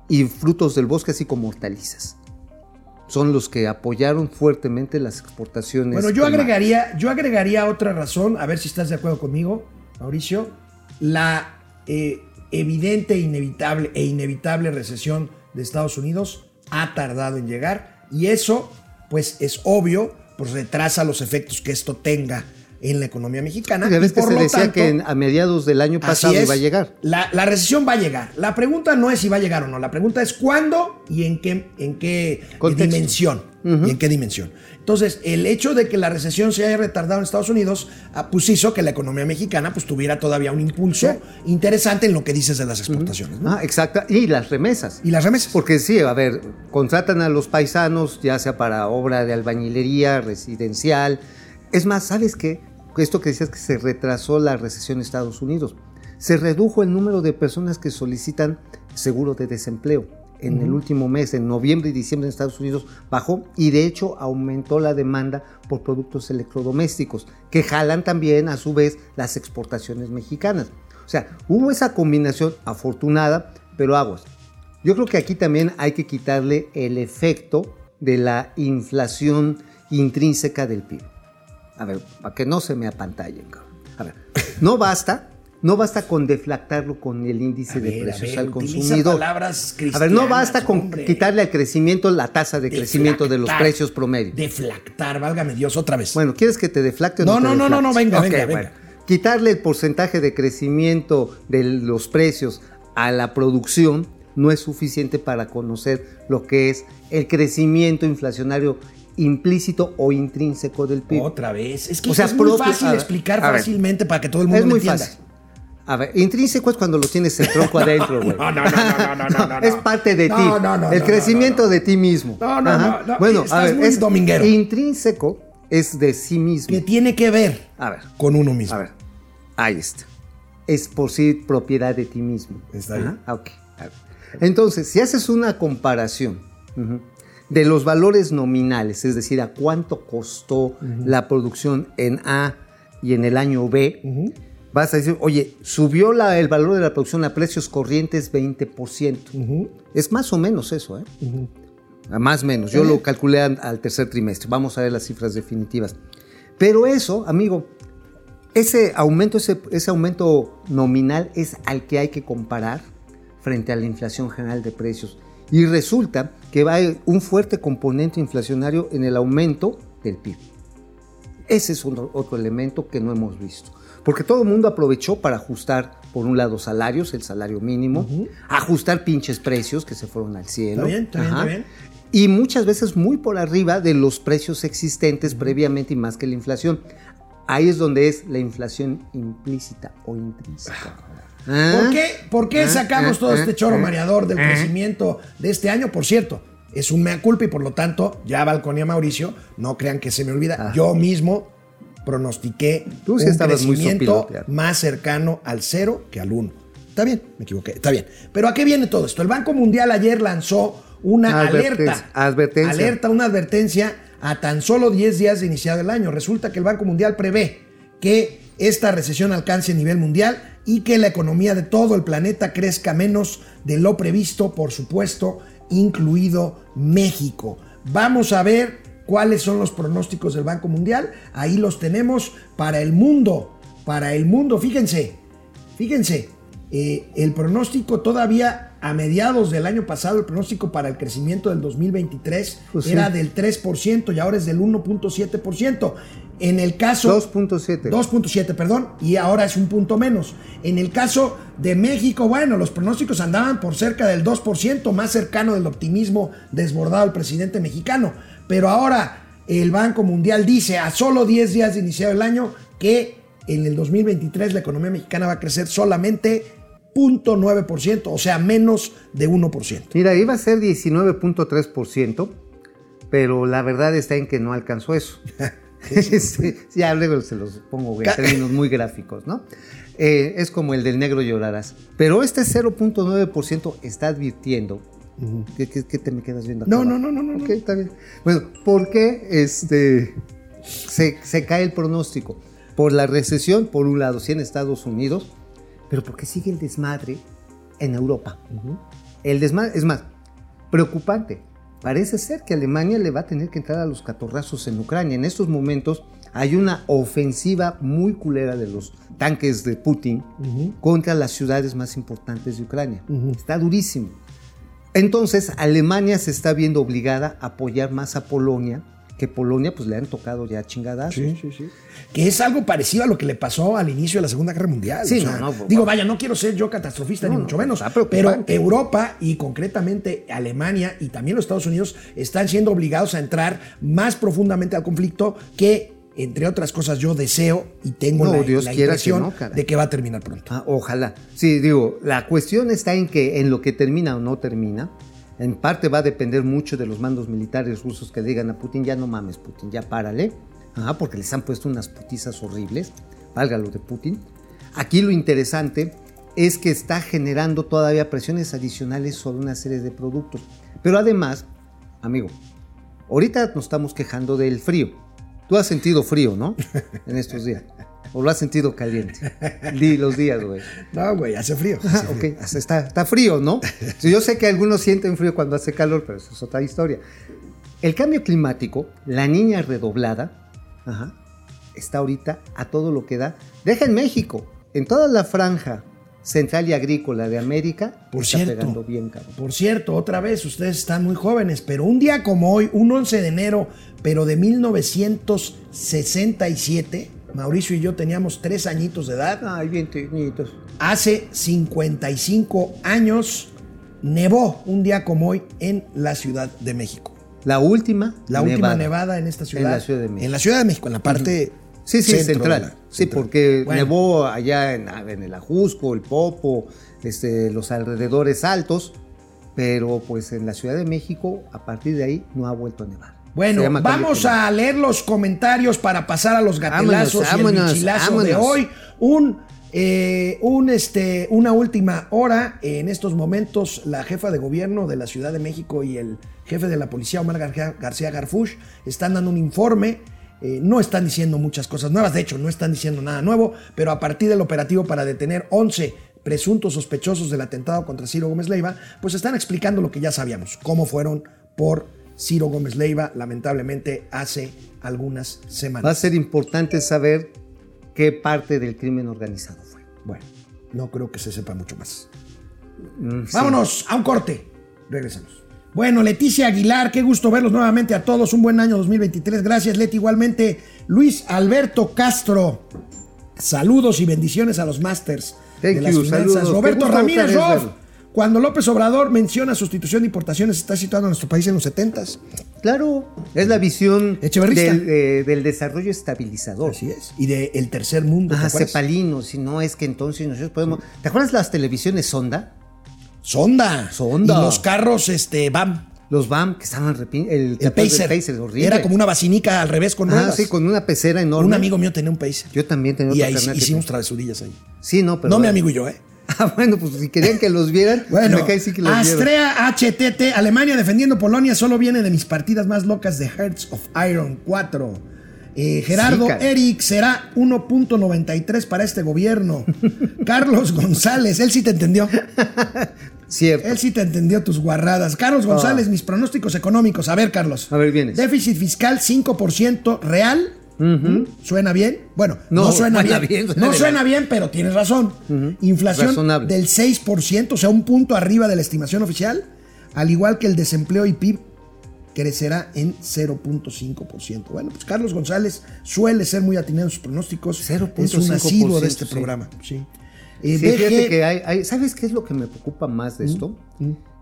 y frutos del bosque, así como hortalizas. Son los que apoyaron fuertemente las exportaciones. Bueno, yo agregaría, yo agregaría otra razón, a ver si estás de acuerdo conmigo, Mauricio, la eh, evidente, inevitable e inevitable recesión de Estados Unidos ha tardado en llegar y eso, pues es obvio, pues retrasa los efectos que esto tenga en la economía mexicana. Ya ves que se decía tanto, que a mediados del año pasado es. iba a llegar. La, la recesión va a llegar. La pregunta no es si va a llegar o no. La pregunta es cuándo y en qué, en qué Contexto. dimensión. Y en qué dimensión. Entonces, el hecho de que la recesión se haya retardado en Estados Unidos, ah, pues hizo que la economía mexicana pues, tuviera todavía un impulso interesante en lo que dices de las exportaciones. ¿no? Ah, exacto. Y las remesas. Y las remesas. Porque sí, a ver, contratan a los paisanos, ya sea para obra de albañilería, residencial. Es más, ¿sabes qué? Esto que decías que se retrasó la recesión en Estados Unidos. Se redujo el número de personas que solicitan seguro de desempleo. En el último mes, en noviembre y diciembre en Estados Unidos, bajó y de hecho aumentó la demanda por productos electrodomésticos, que jalan también a su vez las exportaciones mexicanas. O sea, hubo esa combinación afortunada, pero aguas. Yo creo que aquí también hay que quitarle el efecto de la inflación intrínseca del PIB. A ver, para que no se me apantallen. cabrón. A ver, no basta, no basta con deflactarlo con el índice de precios ver, al consumidor. palabras A ver, no basta con hombre. quitarle al crecimiento la tasa de crecimiento de los precios promedio. Deflactar, válgame Dios, otra vez. Bueno, ¿quieres que te deflacte o No, no? te no, no, no, venga, venga, bueno. venga. Quitarle el porcentaje de crecimiento de los precios a la producción no es suficiente para conocer lo que es el crecimiento inflacionario implícito o intrínseco del PIB. Otra vez. Es que O sea, es muy propio- fácil ver, explicar ver. fácilmente para que todo el mundo es lo muy entienda. fácil. A ver, intrínseco es cuando lo tienes el tronco adentro, güey. No, no, no, no, no, no, no. Es parte de ti. no, no, el no, crecimiento no, no. de ti mismo. No, no, Ajá. no, no, Bueno, estás a ver, es dominguero. intrínseco es de sí mismo. Que tiene que ver A ver. con uno mismo. A ver, ahí está. Es por sí propiedad de ti mismo. Está Ajá, bien. ah, ok. A ver. Entonces, si haces una comparación ujú, de los valores nominales, es decir, a cuánto costó la producción en A y en el año B, vas a decir, oye, subió la- el valor de la producción a precios corrientes 20%. Es más o menos eso, ¿eh? A Más o menos. Yo lo calculé al, al tercer trimestre. Vamos a ver las cifras definitivas. Pero eso, amigo, ese aumento, ese, ese aumento nominal es al que hay que comparar frente a la inflación general de precios. Y resulta que va a haber un fuerte componente inflacionario en el aumento del PIB. Ese es otro, otro elemento que no hemos visto. Porque todo el mundo aprovechó para ajustar, por un lado, salarios, el salario mínimo, ajustar pinches precios que se fueron al cielo. Está bien, está bien, está bien. Y muchas veces muy por arriba de los precios existentes previamente y más que la inflación. Ahí es donde es la inflación implícita o intrínseca. Ah, ¿Por qué, por qué ah, sacamos ah, todo este choro mareador del crecimiento de este año? Por cierto, es un mea culpa y por lo tanto, ya balconía Mauricio, no crean que se me olvida. Ah. Yo mismo pronostiqué Tú sí un muy crecimiento más cercano al cero que al uno. Está bien, me equivoqué, está bien. Pero ¿a qué viene todo esto? El Banco Mundial ayer lanzó una Advertencia, alerta. advertencia. Alerta, una advertencia a tan solo 10 días de iniciado el año. Resulta que el Banco Mundial prevé que esta recesión alcance a nivel mundial y que la economía de todo el planeta crezca menos de lo previsto, por supuesto, incluido México. Vamos a ver cuáles son los pronósticos del Banco Mundial. Ahí los tenemos para el mundo. Para el mundo, fíjense, fíjense, eh, el pronóstico todavía a mediados del año pasado, el pronóstico para el crecimiento del 2023 Pues sí. era del 3% y ahora es del 1.7%. En el caso... 2.7. 2.7, perdón, y ahora es un punto menos. En el caso de México, bueno, los pronósticos andaban por cerca del 2%, más cercano del optimismo desbordado del presidente mexicano. Pero ahora el Banco Mundial dice a solo 10 días de iniciar el año que en el 2023 la economía mexicana va a crecer solamente 0.9%, o sea, menos de 1%. Mira, iba a ser 19.3%, pero la verdad está en que no alcanzó eso. Este, ya luego se los pongo en términos muy gráficos, ¿no? Eh, es como el del negro llorarás. Pero este 0.9% está advirtiendo ¿Qué, qué- qué te me quedas viendo? No, acá no, no, no, no, Ok, no. está bien. Bueno, ¿por qué este, se, se cae el pronóstico? Por la recesión, por un lado, sí en Estados Unidos, pero porque sigue el desmadre en Europa. El desmadre, es más, preocupante. Parece ser que Alemania le va a tener que entrar a los catorrazos en Ucrania. En estos momentos hay una ofensiva muy culera de los tanques de Putin contra las ciudades más importantes de Ucrania. Está durísimo. Entonces, Alemania se está viendo obligada a apoyar más a Polonia, que Polonia pues le han tocado ya chingadas. sí, sí. Que es algo parecido a lo que le pasó al inicio de la Segunda Guerra Mundial. Sí, O sea, no, no, digo, vaya, no quiero ser yo catastrofista No, ni mucho menos, pero. Europa y concretamente Alemania y también los Estados Unidos están siendo obligados a entrar más profundamente al conflicto que, entre otras cosas, yo deseo y tengo No, la, Dios la quiera que impresión no, de que va a terminar pronto. Ah, ojalá. Sí, digo, la cuestión está en que en lo que termina o no termina, en parte va a depender mucho de los mandos militares rusos que digan a Putin, ya no mames, Putin, ya párale. Ajá, porque les han puesto unas putizas horribles, valga lo de Putin. Aquí lo interesante es que está generando todavía presiones adicionales sobre una serie de productos. Pero además, amigo, ahorita nos estamos quejando del frío. Tú has sentido frío, ¿no? En estos días. ¿O lo has sentido caliente? Di los días, güey. No, güey, hace frío. Ah, ok, hasta está, está frío, ¿no? Yo sé que algunos sienten frío cuando hace calor, pero eso es otra historia. El cambio climático, la niña redoblada, ajá, está ahorita a todo lo que da. Deja en México, en toda la franja central y agrícola de América, Por está cierto, pegando bien, cabrón. Por cierto, otra vez, ustedes están muy jóvenes, pero un día como hoy, un 11 de enero, pero de 1967, Mauricio y yo teníamos tres añitos de edad. Ay, bien tiernitos. Hace 55 años nevó un día como hoy en la Ciudad de México. La última La última nevada en esta ciudad. la Ciudad de México. En la Ciudad de México, en la parte. Sí, sí, centro central. la- sí, central. porque Bueno, nevó allá en, en el Ajusco, el Popo, este, los alrededores altos, pero pues en la Ciudad de México, a partir de ahí, no ha vuelto a nevar. Bueno, vamos a leer los comentarios para pasar a los gatelazos Vámonos, y el vámonos, de hoy. Un, eh, un, este, una última hora. En estos momentos, la jefa de gobierno de la Ciudad de México y el jefe de la policía, Omar García, García Garfush, están dando un informe. Eh, no están diciendo muchas cosas nuevas, de hecho, no están diciendo nada nuevo, pero a partir del operativo para detener 11 presuntos sospechosos del atentado contra Ciro Gómez Leiva, pues están explicando lo que ya sabíamos, cómo fueron por Ciro Gómez Leiva, lamentablemente hace algunas Va a semanas. ser importante saber qué parte del crimen organizado fue. Bueno, no creo que se sepa mucho más. Mm, sí. Vámonos a un corte. Regresamos. Bueno, Leticia Aguilar, qué gusto verlos nuevamente a todos. Un buen año 2023. Gracias, Leti. Igualmente, Luis Alberto Castro. Saludos y bendiciones a los Masters Thank de las you, finanzas. saludos. Roberto Ramírez verlo. Cuando López Obrador menciona sustitución de importaciones, está situando a nuestro país en los 70s. Claro, es la visión del, eh, del desarrollo estabilizador. Así es. Y del tercer mundo. ¿te Ah, cepalino, si no es que entonces nosotros podemos... ¿Te acuerdas las televisiones sonda? Sonda. Sonda. Y los carros, este, BAM. Los BAM que estaban el, El Pacer. Era como una vacinica al revés con Ah, sí, con una pecera enorme. Un amigo mío tenía un Pacer. Yo también tenía Y otro ahí carnal que hicimos travesurillas ahí. Sí, no, pero. no mi amigo y yo, ¿eh? Ah, bueno, pues si querían que los vieran, Bueno, me cae sí que los. Astrea HTT, Alemania defendiendo Polonia, solo viene de mis partidas más locas de Hearts of Iron 4. Eh, Gerardo Sí. Eric será 1.93 para este gobierno. Carlos González, él sí te entendió. Cierto. Él sí te entendió tus guarradas. Carlos González, mis pronósticos económicos. A ver, Carlos. Ah. A ver, vienes. Déficit fiscal 5% real. ¿Suena bien? Bueno, no, No, suena suena bien. bien, suena no suena bien, pero tienes razón. Inflación Razonable. del 6%, o sea, un punto arriba de la estimación oficial, al igual que el desempleo y PIB crecerá en 0.5%. Bueno, pues Carlos González suele ser muy atinado en sus pronósticos. Es un 0.5%, asiduo de este sí. programa. Sí. Eh, Sí, fíjate que hay, hay- ¿Sabes qué es lo que me preocupa más de esto?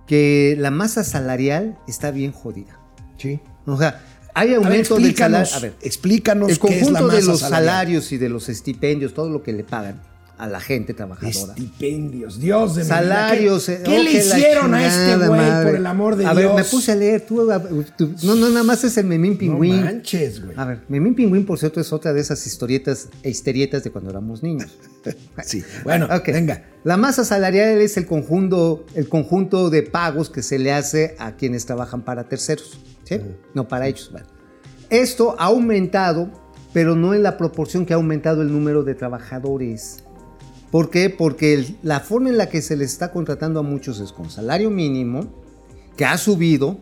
Que la masa salarial está bien jodida. Sí. O sea, hay aumento explícanos, salario. A ver, explícanos el qué es la conjunto de los salarial. salarios y de los estipendios, todo lo que le pagan, a la gente trabajadora. Estipendios, Dios de vida. Salarios. ¿Qué, eh, qué oh, le hicieron a este güey, por el amor de a Dios? ver, me puse a leer. Tú, a- tú- no, no, nada más es el Memín Pingüín. No manches, güey. A ver, Memín Pingüín, por cierto, es otra de esas historietas e histerietas de cuando éramos niños. Sí. Bueno, venga. La masa salarial es el conjunto, el conjunto de pagos que se le hace a quienes trabajan para terceros, ¿sí? No para ellos. Bueno. Esto ha aumentado, pero no en la proporción que ha aumentado el número de trabajadores. ¿Por qué? Porque el- la forma en la que se les está contratando a muchos es con salario mínimo, que ha subido,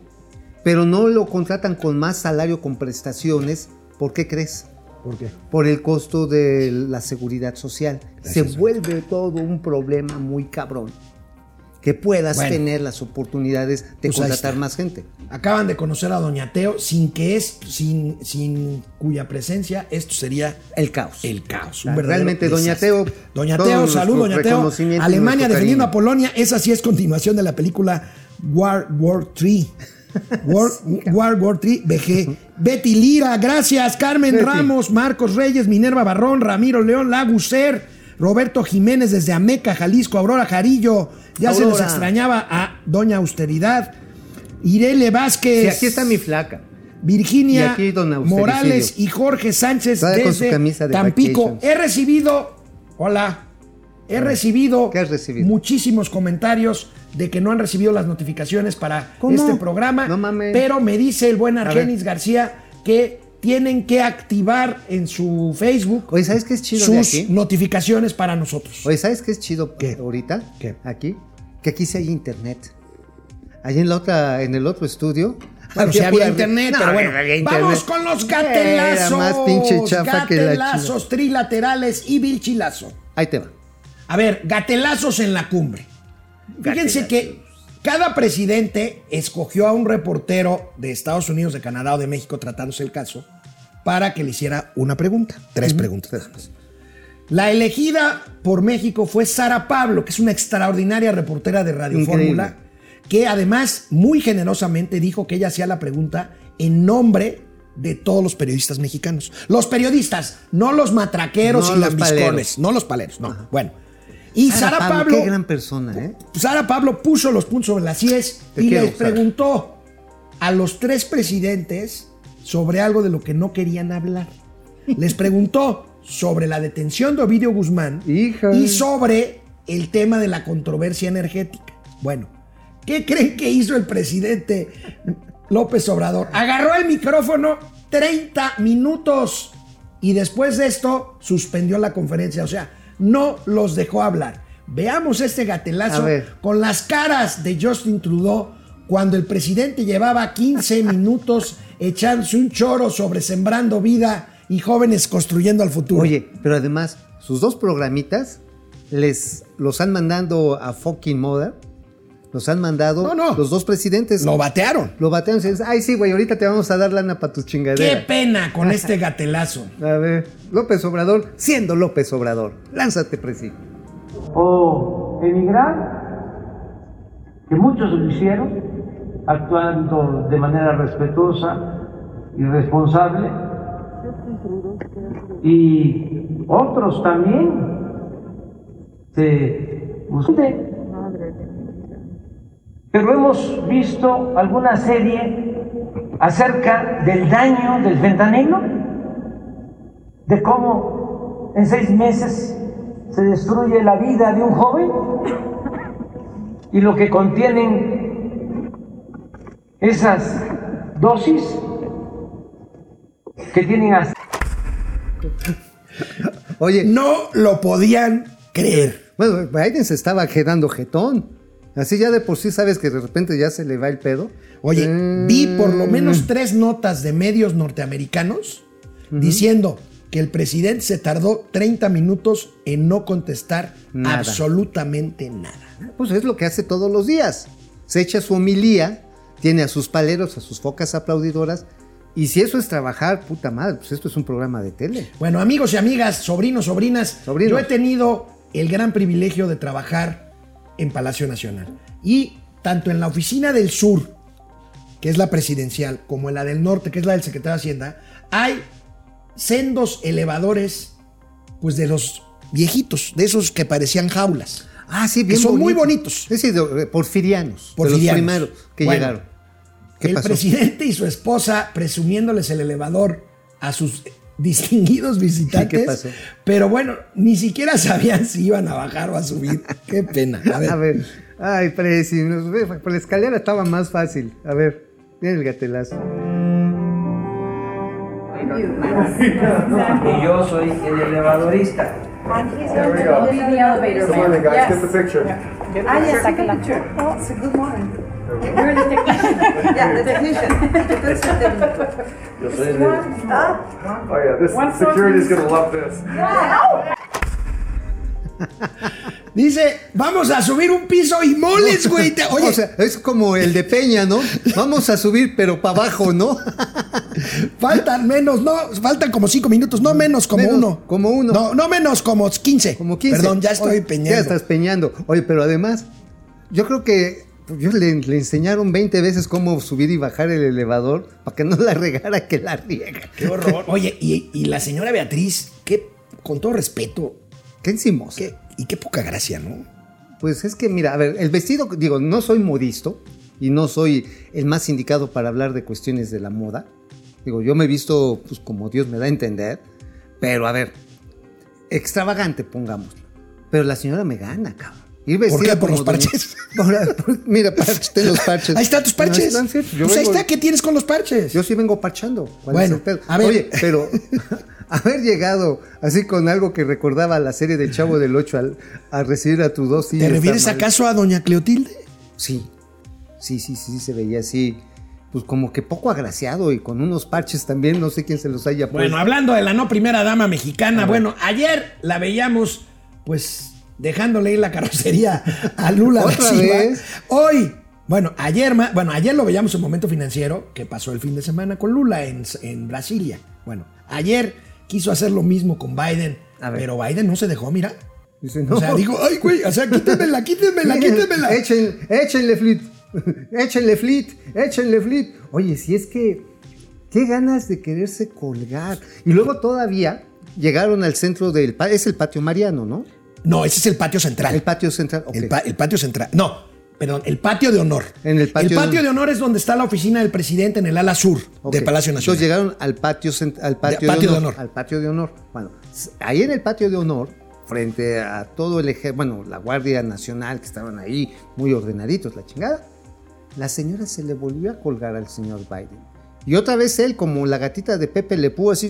pero no lo contratan con más salario con prestaciones. ¿Por qué crees? ¿Por qué? por el costo de la seguridad social. Gracias, Se vuelve todo un problema muy cabrón. Que puedas Bueno. tener las oportunidades de Pues contratar más gente. Acaban de conocer a Doña Teo sin que es, sin, sin cuya presencia esto sería El caos. el caos. Un realmente, Doña. Teo, Doña Teo, salud, Doña Teo. Alemania defendiendo a Polonia. Esa sí es continuación de la película World War III. World, World War III, BG. Betty Lira, gracias. Carmen Betty. Ramos, Marcos Reyes, Minerva Barrón, Ramiro León, Laguser, Roberto Jiménez desde Ameca, Jalisco, Aurora Jarillo. Ya se les extrañaba a Doña Austeridad. Irele Vázquez. Sí, aquí está mi flaca. Virginia Y aquí. Morales y Jorge Sánchez desde de Tampico. vacations. He recibido, hola, he recibido, ¿Qué has recibido? muchísimos comentarios de que no han recibido las notificaciones para ¿Cómo? este programa. No mames. Pero me dice el buen. Argenis García que tienen que activar en su Facebook Oye, ¿sabes qué es chido de sus aquí? notificaciones para nosotros. Oye, ¿sabes qué es chido ¿Qué? ahorita? ¿Qué? Aquí. Que aquí sí hay internet. Allí en la otra, en el otro estudio. Bueno, sí había internet, No, pero bueno. había Vamos con los Era gatelazos. más pinche chafa que la Gatelazos trilaterales y vilchilazo. Ahí te va. A ver, gatelazos en la cumbre. Fíjense que cada presidente escogió a un reportero de Estados Unidos, de Canadá o de México tratándose el caso para que le hiciera una pregunta. Tres preguntas nada más. La elegida por México fue Sara Pablo, que es una extraordinaria reportera de Radio. Fórmula, que además muy generosamente dijo que ella hacía la pregunta en nombre de todos los periodistas mexicanos. Los periodistas, no los matraqueros No y los lambiscones, no los paleros, no. Bueno. Y Sara, Pablo, Qué gran persona, ¿eh? Sara Pablo puso los puntos sobre las IES Te y quiero, les Sara. preguntó a los tres presidentes sobre algo de lo que no querían hablar. Les preguntó sobre la detención de Ovidio Guzmán Hija. y sobre el tema de la controversia energética. Bueno, ¿qué creen que hizo el presidente López Obrador? Agarró el micrófono 30 minutos y después de esto suspendió la conferencia. O sea, no los dejó hablar. Veamos este gatelazo con las caras de Justin Trudeau cuando el presidente llevaba 15 minutos echándose un choro sobre sembrando vida y jóvenes construyendo al futuro. Oye, pero además, sus dos programitas les los han mandando a fucking moda. Los han mandado No, no. los dos presidentes. lo batearon. Lo dicen, ay, sí, güey, ahorita te vamos a dar lana para tu Qué chingadera. pena con este gatelazo. A ver, López Obrador, siendo López Obrador. Lánzate, presi. o emigrar, que muchos lo hicieron, actuando de manera respetuosa y responsable, y otros también se buscan. Pero hemos visto alguna serie acerca del daño del fentanilo, de cómo en seis meses se destruye la vida de un joven y lo que contienen esas dosis que tienen hasta Oye, No lo podían creer. bueno, Biden se estaba quedando jetón. Así ya de por sí sabes que de repente ya se le va el pedo. Oye, Mm. vi por lo menos tres notas de medios norteamericanos diciendo que el presidente se tardó 30 minutos en no contestar Nada. absolutamente nada. Pues es lo que hace todos los días. Se echa su homilía, tiene a sus paleros, a sus focas aplaudidoras. Y si eso es trabajar, puta madre, pues esto es un programa de tele. Bueno, amigos y amigas, sobrinos, sobrinas, Sobrinos. yo he tenido el gran privilegio de trabajar en Palacio Nacional. Y tanto en la oficina del sur, que es la presidencial, como en la del norte, que es la del secretario de Hacienda, hay sendos elevadores, pues de los viejitos, de esos que parecían jaulas. Ah, sí, Que bien son muy bonito. bonitos. Ese de eh, porfirianos. de Porfirianos. los primeros que Bueno, llegaron. ¿Qué el pasó? presidente y su esposa presumiéndoles el elevador a sus distinguidos visitantes. ¿Qué pasó? Pero bueno, ni siquiera sabían si iban a bajar o a subir. Qué pena. A ver. A ver. Ay, Presi, por la escalera estaba más fácil. A ver, mira el gatelazo. Y yo soy el elevadorista. Ah, yes, I can lecture. Oh, so good morning. You're the technician. Yeah, the technician. Tú eres el técnico. Yo soy el Ah, Oh yeah, this One security's gonna love this. Dice, vamos a subir un piso y moles, güey. Te- Oye, o sea, es como el de Peña, ¿no? Vamos a subir, pero para abajo, ¿no? faltan menos, no, faltan como cinco minutos, no menos, como Menos, uno. como uno. No, no menos, como 15. Como 15. Perdón, ya estoy Oye, peñando. Ya estás peñando. Oye, pero además, yo creo que pues, yo le, le enseñaron 20 veces cómo subir y bajar el elevador para que no la regara que la riega. Qué horror. Oye, y, y la señora Beatriz, qué, con todo respeto, Qué encimosa. qué, y qué poca gracia, ¿no? Pues es que, mira, a ver, el vestido, digo, no soy modisto y no soy el más indicado para hablar de cuestiones de la moda. Digo, yo me he visto, pues como Dios me da a entender, pero a ver, extravagante, pongámoslo. Pero la señora me gana, cabrón. Ir ¿Por qué? ¿Por los doña- parches? Por- por- mira, parches, ten los parches. Ahí están tus No, parches. están. Yo pues ahí vengo- está, ¿qué tienes con los parches? yo sí vengo parchando. ¿Cuál Bueno, es el pedo? a ver. Oye, pero haber llegado así con algo que recordaba la serie del Chavo del 8 al, a recibir a tu dos ¿Te refieres acaso a doña Cleotilde? Sí, sí, sí, sí, se veía así, pues como que poco agraciado y con unos parches también, no sé quién se los haya puesto. Bueno, hablando de la no primera dama mexicana, bueno, ayer la veíamos, pues, dejándole ir la carrocería a Lula ¿Otra vez? Hoy, bueno, ayer, bueno, ayer lo veíamos en Momento Financiero, que pasó el fin de semana con Lula en, en Brasilia. Bueno, ayer quiso hacer lo mismo con Biden, A ver. pero Biden no se dejó, mira. Dice, no. O sea, dijo, ay, güey, o sea, quítemela, quítemela, quítemela. Echen, échenle flit, échenle flit, échenle flit. Oye, si es que, qué ganas de quererse colgar. Y luego todavía llegaron al centro del, es el patio Mariano, ¿no? No, ese es el patio central. El patio central. ok. El, pa- el patio central. No, perdón, el patio de honor. En el patio de- de honor es donde está la oficina del presidente en el ala sur Ok. del Palacio Nacional. Entonces llegaron al patio, al patio, De- patio de, de honor, honor. Al patio de honor. Bueno, ahí en el patio de honor, frente a todo el ejército, bueno, la Guardia Nacional que estaban ahí muy ordenaditos, la chingada, la señora se le volvió a colgar al señor Biden. Y otra vez él, como la gatita de Pepe Le Pew, así.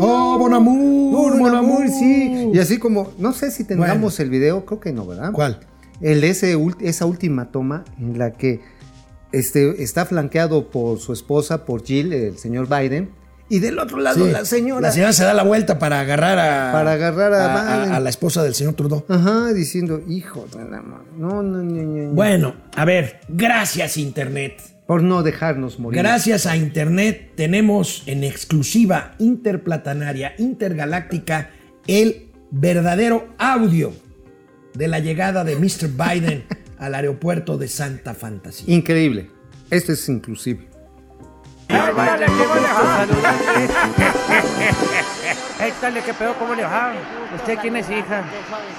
Oh, Bon Amour, Bon Bon Amour. sí. Y así como, no sé si tengamos Bueno. el video, creo que no, ¿verdad? ¿Cuál? El ese, esa última toma en la que este, está flanqueado por su esposa, por Jill, el señor Biden, y del otro lado Sí. la señora. La señora se da la vuelta para agarrar a. Para agarrar a Biden. a la esposa del señor Trudeau. Ajá, diciendo, hijo de la no, no, no, no. Bueno, a ver, gracias Internet. Por no dejarnos morir. Gracias a Internet tenemos en exclusiva interplatanaria, intergaláctica, el verdadero audio de la llegada de Mr. Biden al aeropuerto de Santa Fantasía. Increíble. Esto es inclusive. Échale, qué pedo, ¿cómo le va? ¿Usted quién es hija?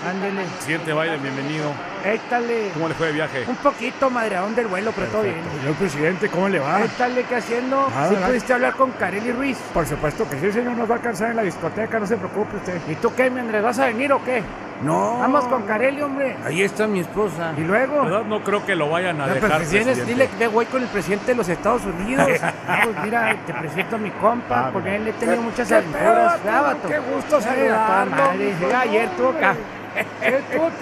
Ándele. Presidente Biden, bienvenido. Échale. ¿Cómo le fue de viaje? Un poquito madreadón del vuelo, pero todo bien. Señor presidente, ¿cómo le va? Échale, ¿qué haciendo? ¿Sí pudiste hablar con Kareli Ruiz? Por supuesto que sí, señor, nos va a alcanzar en la discoteca, no se preocupe usted. ¿Y tú qué, mi Andrés? ¿Vas a venir o qué? No. Vamos con Kareli, hombre. Ahí está mi esposa. ¿Y luego? ¿Verdad? No creo que lo vayan a No, dejar, tienes- presidente. dile que voy con el presidente de los Estados Unidos. Ah, pues mira, te presento a mi compa, Ah, mira. él he tenido muchas aventuras. qué gusto a toda saludarlo, ayer tuvo acá.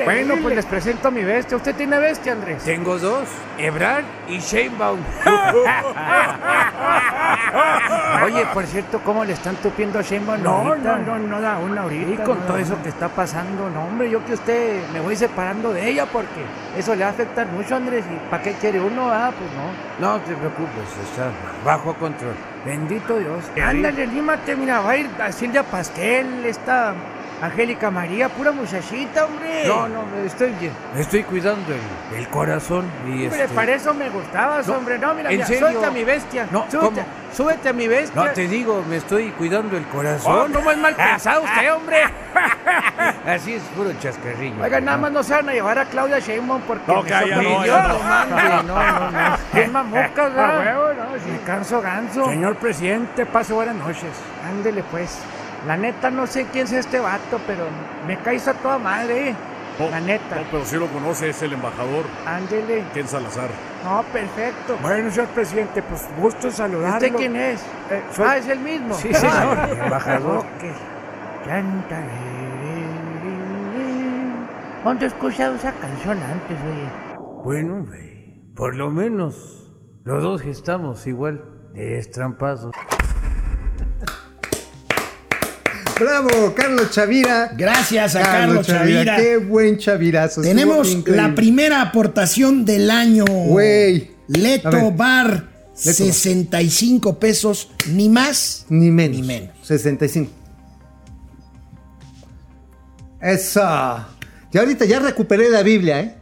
Bueno, pues les presento a mi bestia. ¿Usted tiene bestia, Andrés? Tengo dos, Ebrard y Sheinbaum. Oye, por cierto, ¿cómo le están tupiendo a Sheinbaum No, ahorita? no, no, no da una ahorita. Y con no todo eso que está pasando, no, hombre, yo que usted me voy separando de ella porque eso le va a afectar mucho, Andrés. ¿Y para qué quiere uno? Ah, pues no. No te preocupes, está bajo control. Bendito Dios. Ándale, anímate, mira, va a ir a Silvia Pasquel, esta Angélica María, pura muchachita, hombre. No, no, estoy bien. Estoy cuidando el, el corazón y Hombre, este... para eso me gustabas, No, hombre. No, mira, ¿en mira, súbete a mi bestia. No, súbete, ¿cómo? súbete a mi bestia. No, te digo, me estoy cuidando el Oh, corazón. ¿Cómo es mal pensado usted, hombre? Así es puro chascarrillo. Oiga, nada más no se van a llevar a Claudia Sheinbaum porque No, me sopa no, no. no, no, no, no. Bien mamucas, A ¿verdad? no, sí. Me canso ganso. Señor presidente, pase buenas noches. Ándele, pues. La neta, no sé quién es este vato, pero me caes a toda madre, eh. La neta. pero sí lo conoce, es el embajador Ándele. Ken Salazar. No, perfecto. Bueno, señor presidente, pues gusto en saludarlo. ¿Usted quién es? Eh, soy- Ah, es el mismo. Sí, señor. Ah, Embajador. ok. Canta. ¿Dónde he escuchado esa canción antes, oye? Bueno, güey, por lo menos los dos estamos igual de estrampados. Bravo, Carlos Chavira. Gracias a Carlos Chavira. Qué buen chavirazo. Tenemos la primera aportación del año. Güey. Leto. Bar, Leto Bar. 65 pesos, ni más. Ni menos. Ni menos. 65. Eso. Ya ahorita ya recuperé la Biblia, ¿eh?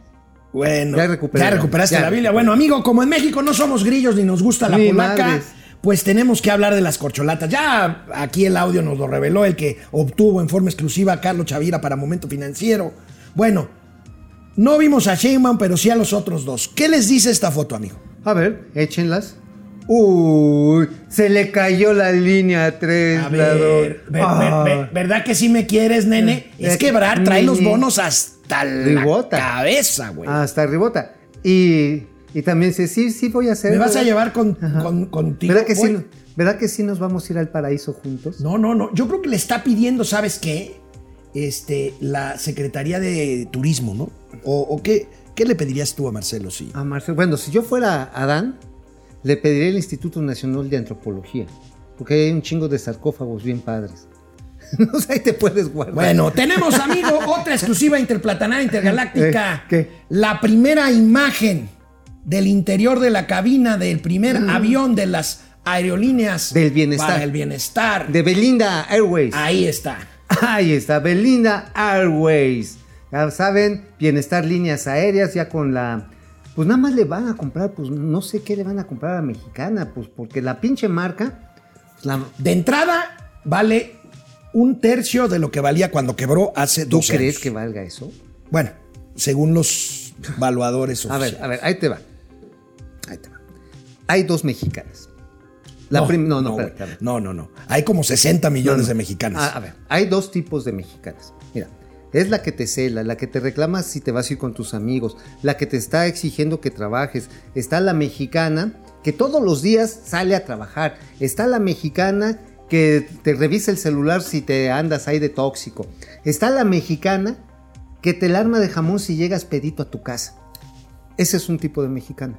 Bueno, Ya ya, recuperaste Ya la Biblia. Bueno, amigo, como en México no somos grillos ni nos gusta la Ni polaca, madres. Pues tenemos que hablar de las corcholatas. Ya aquí el audio nos lo reveló el que obtuvo en forma exclusiva Carlos Chavira para Momento Financiero. Bueno, no vimos a Sheinbaum, pero sí a los otros dos. ¿Qué les dice esta foto, amigo? A ver, échenlas. Uy, se le cayó la línea 3, A ver, ver- ver- ver- ¿verdad que sí me quieres, nene? Eh, Es que Brad trae los bonos hasta la Ribota. cabeza, güey. Hasta ribota. Y, y también dice, sí, sí voy a hacer. ¿Me vas a llevar con, con- contigo? ¿Verdad que, sí. ¿Verdad que sí nos vamos a ir al paraíso juntos? No, no, no. Yo creo que le está pidiendo, ¿sabes qué? Este, la Secretaría de Turismo, ¿no? ¿O, o qué, qué le pedirías tú a Marcelo? Sí. A Marcelo. Bueno, si yo fuera Adán, le pediría el Instituto Nacional de Antropología. Porque hay un chingo de sarcófagos bien padres. no sé, ahí te puedes guardar. Bueno, tenemos, amigo, otra exclusiva interplatanada intergaláctica. Eh, ¿qué? La primera imagen del interior de la cabina del primer avión de las aerolíneas Mm. Del bienestar. para el bienestar. De Belinda Airways. Ahí está. Ahí está, Belinda Airways. Ya saben, bienestar líneas aéreas, ya con la. Pues nada más le van a comprar, pues no sé qué le van a comprar a Mexicana, pues porque la pinche marca. la- De entrada, vale un tercio de lo que valía cuando quebró hace ¿Tú dos crees años. que valga eso? Bueno, según los valuadores A ver, oficiales. a ver, ahí te va. Hay dos mexicanas. La no, no, no, no, no, no, no. Hay como 60 millones No, de mexicanas. Ah, a ver, hay dos tipos de mexicanas. Mira, es la que te cela, la que te reclama si te vas a ir con tus amigos, la que te está exigiendo que trabajes. Está la mexicana que todos los días sale a trabajar. Está la mexicana que te revisa el celular si te andas ahí de tóxico. Está la mexicana que te la arma de jamón si llegas pedito a tu casa. Ese es un tipo de mexicana.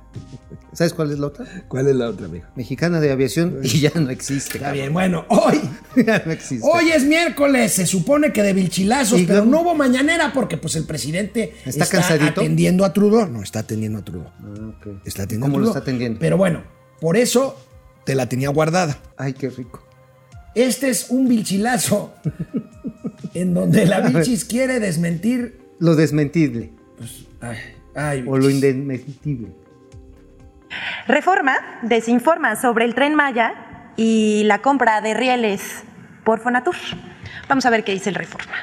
¿Sabes cuál es la otra? ¿Cuál es la otra, amigo? Mexicana de aviación y ya no existe. Está cabrón. bien, bueno, hoy, ya no existe. hoy es miércoles, se supone que de vilchilazos, pero no hubo mañanera porque pues el presidente ¿Está está, cansadito? atendiendo a Trudeau. No, está atendiendo a Trudeau. Ah. Está atendiendo ¿Cómo a lo está atendiendo? Pero bueno, por eso te la tenía guardada. Ay, qué rico. Este es un vilchilazo en donde la Vilchis quiere desmentir. Lo desmentible Ay, ay, o lo indesmentible. Reforma desinforma sobre el tren Maya y la compra de rieles por Fonatur. Vamos a ver qué dice el Reforma.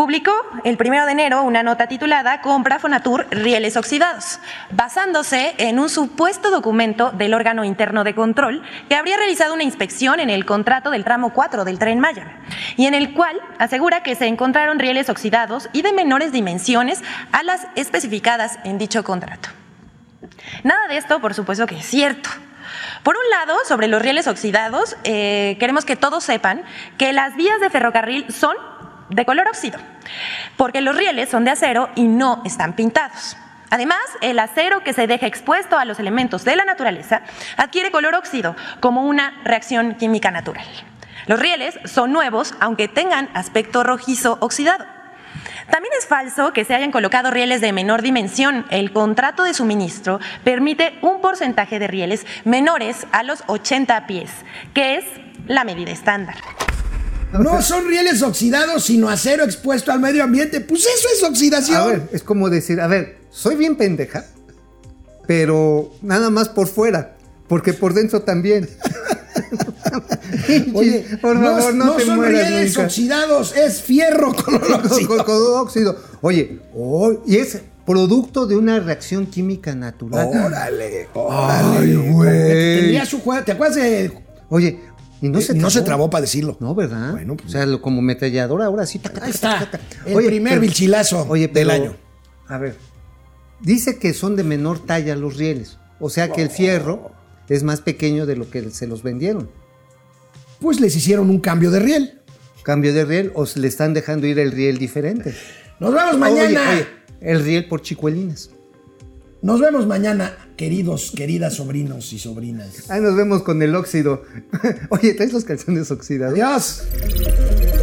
Publicó el primero de enero una nota titulada Compra Fonatur rieles oxidados, basándose en un supuesto documento del órgano interno de control que habría realizado una inspección en el contrato del tramo 4 del tren Maya, y en el cual asegura que se encontraron rieles oxidados y de menores dimensiones a las especificadas en dicho contrato. Nada de esto, por supuesto que es cierto. Por un lado, sobre los rieles oxidados, eh, queremos que todos sepan que las vías de ferrocarril son de color óxido, porque los rieles son de acero y no están pintados. Además, el acero que se deja expuesto a los elementos de la naturaleza adquiere color óxido como una reacción química natural. Los rieles son nuevos, aunque tengan aspecto rojizo oxidado. También es falso que se hayan colocado rieles de menor dimensión. El contrato de suministro permite un porcentaje de rieles menores a los 80 pies, que es la medida estándar. No son rieles oxidados, sino acero expuesto al medio ambiente. Pues eso es oxidación. A ver, es como decir, a ver, soy bien pendeja, pero nada más por fuera, porque por dentro también. Oye, por favor, no, te son rieles nunca. oxidados, es fierro con óxido. Oye, oh, y es producto de una reacción química natural. Órale, órale. Ay, güey. Tendría su juego. ¿Te acuerdas de.? Oye, y no Eh, se no trabó. se trabó para decirlo. No, ¿verdad? Bueno, pues- o sea, lo- como metralladora ahora sí. taca, Ahí está. taca. El primer pero- vilchilazo oye, del año. A ver, dice que son de menor talla los rieles. O sea que el fierro es más pequeño de lo que se los vendieron. Pues les hicieron un cambio de riel. Cambio de riel o se le están dejando ir el riel diferente. Nos vemos mañana. Oye, oye, el riel por chicuelinas. Nos vemos mañana, queridos, queridas sobrinos y sobrinas. Ahí nos vemos con el óxido. Oye, ¿traes los calzones oxidados? Adiós.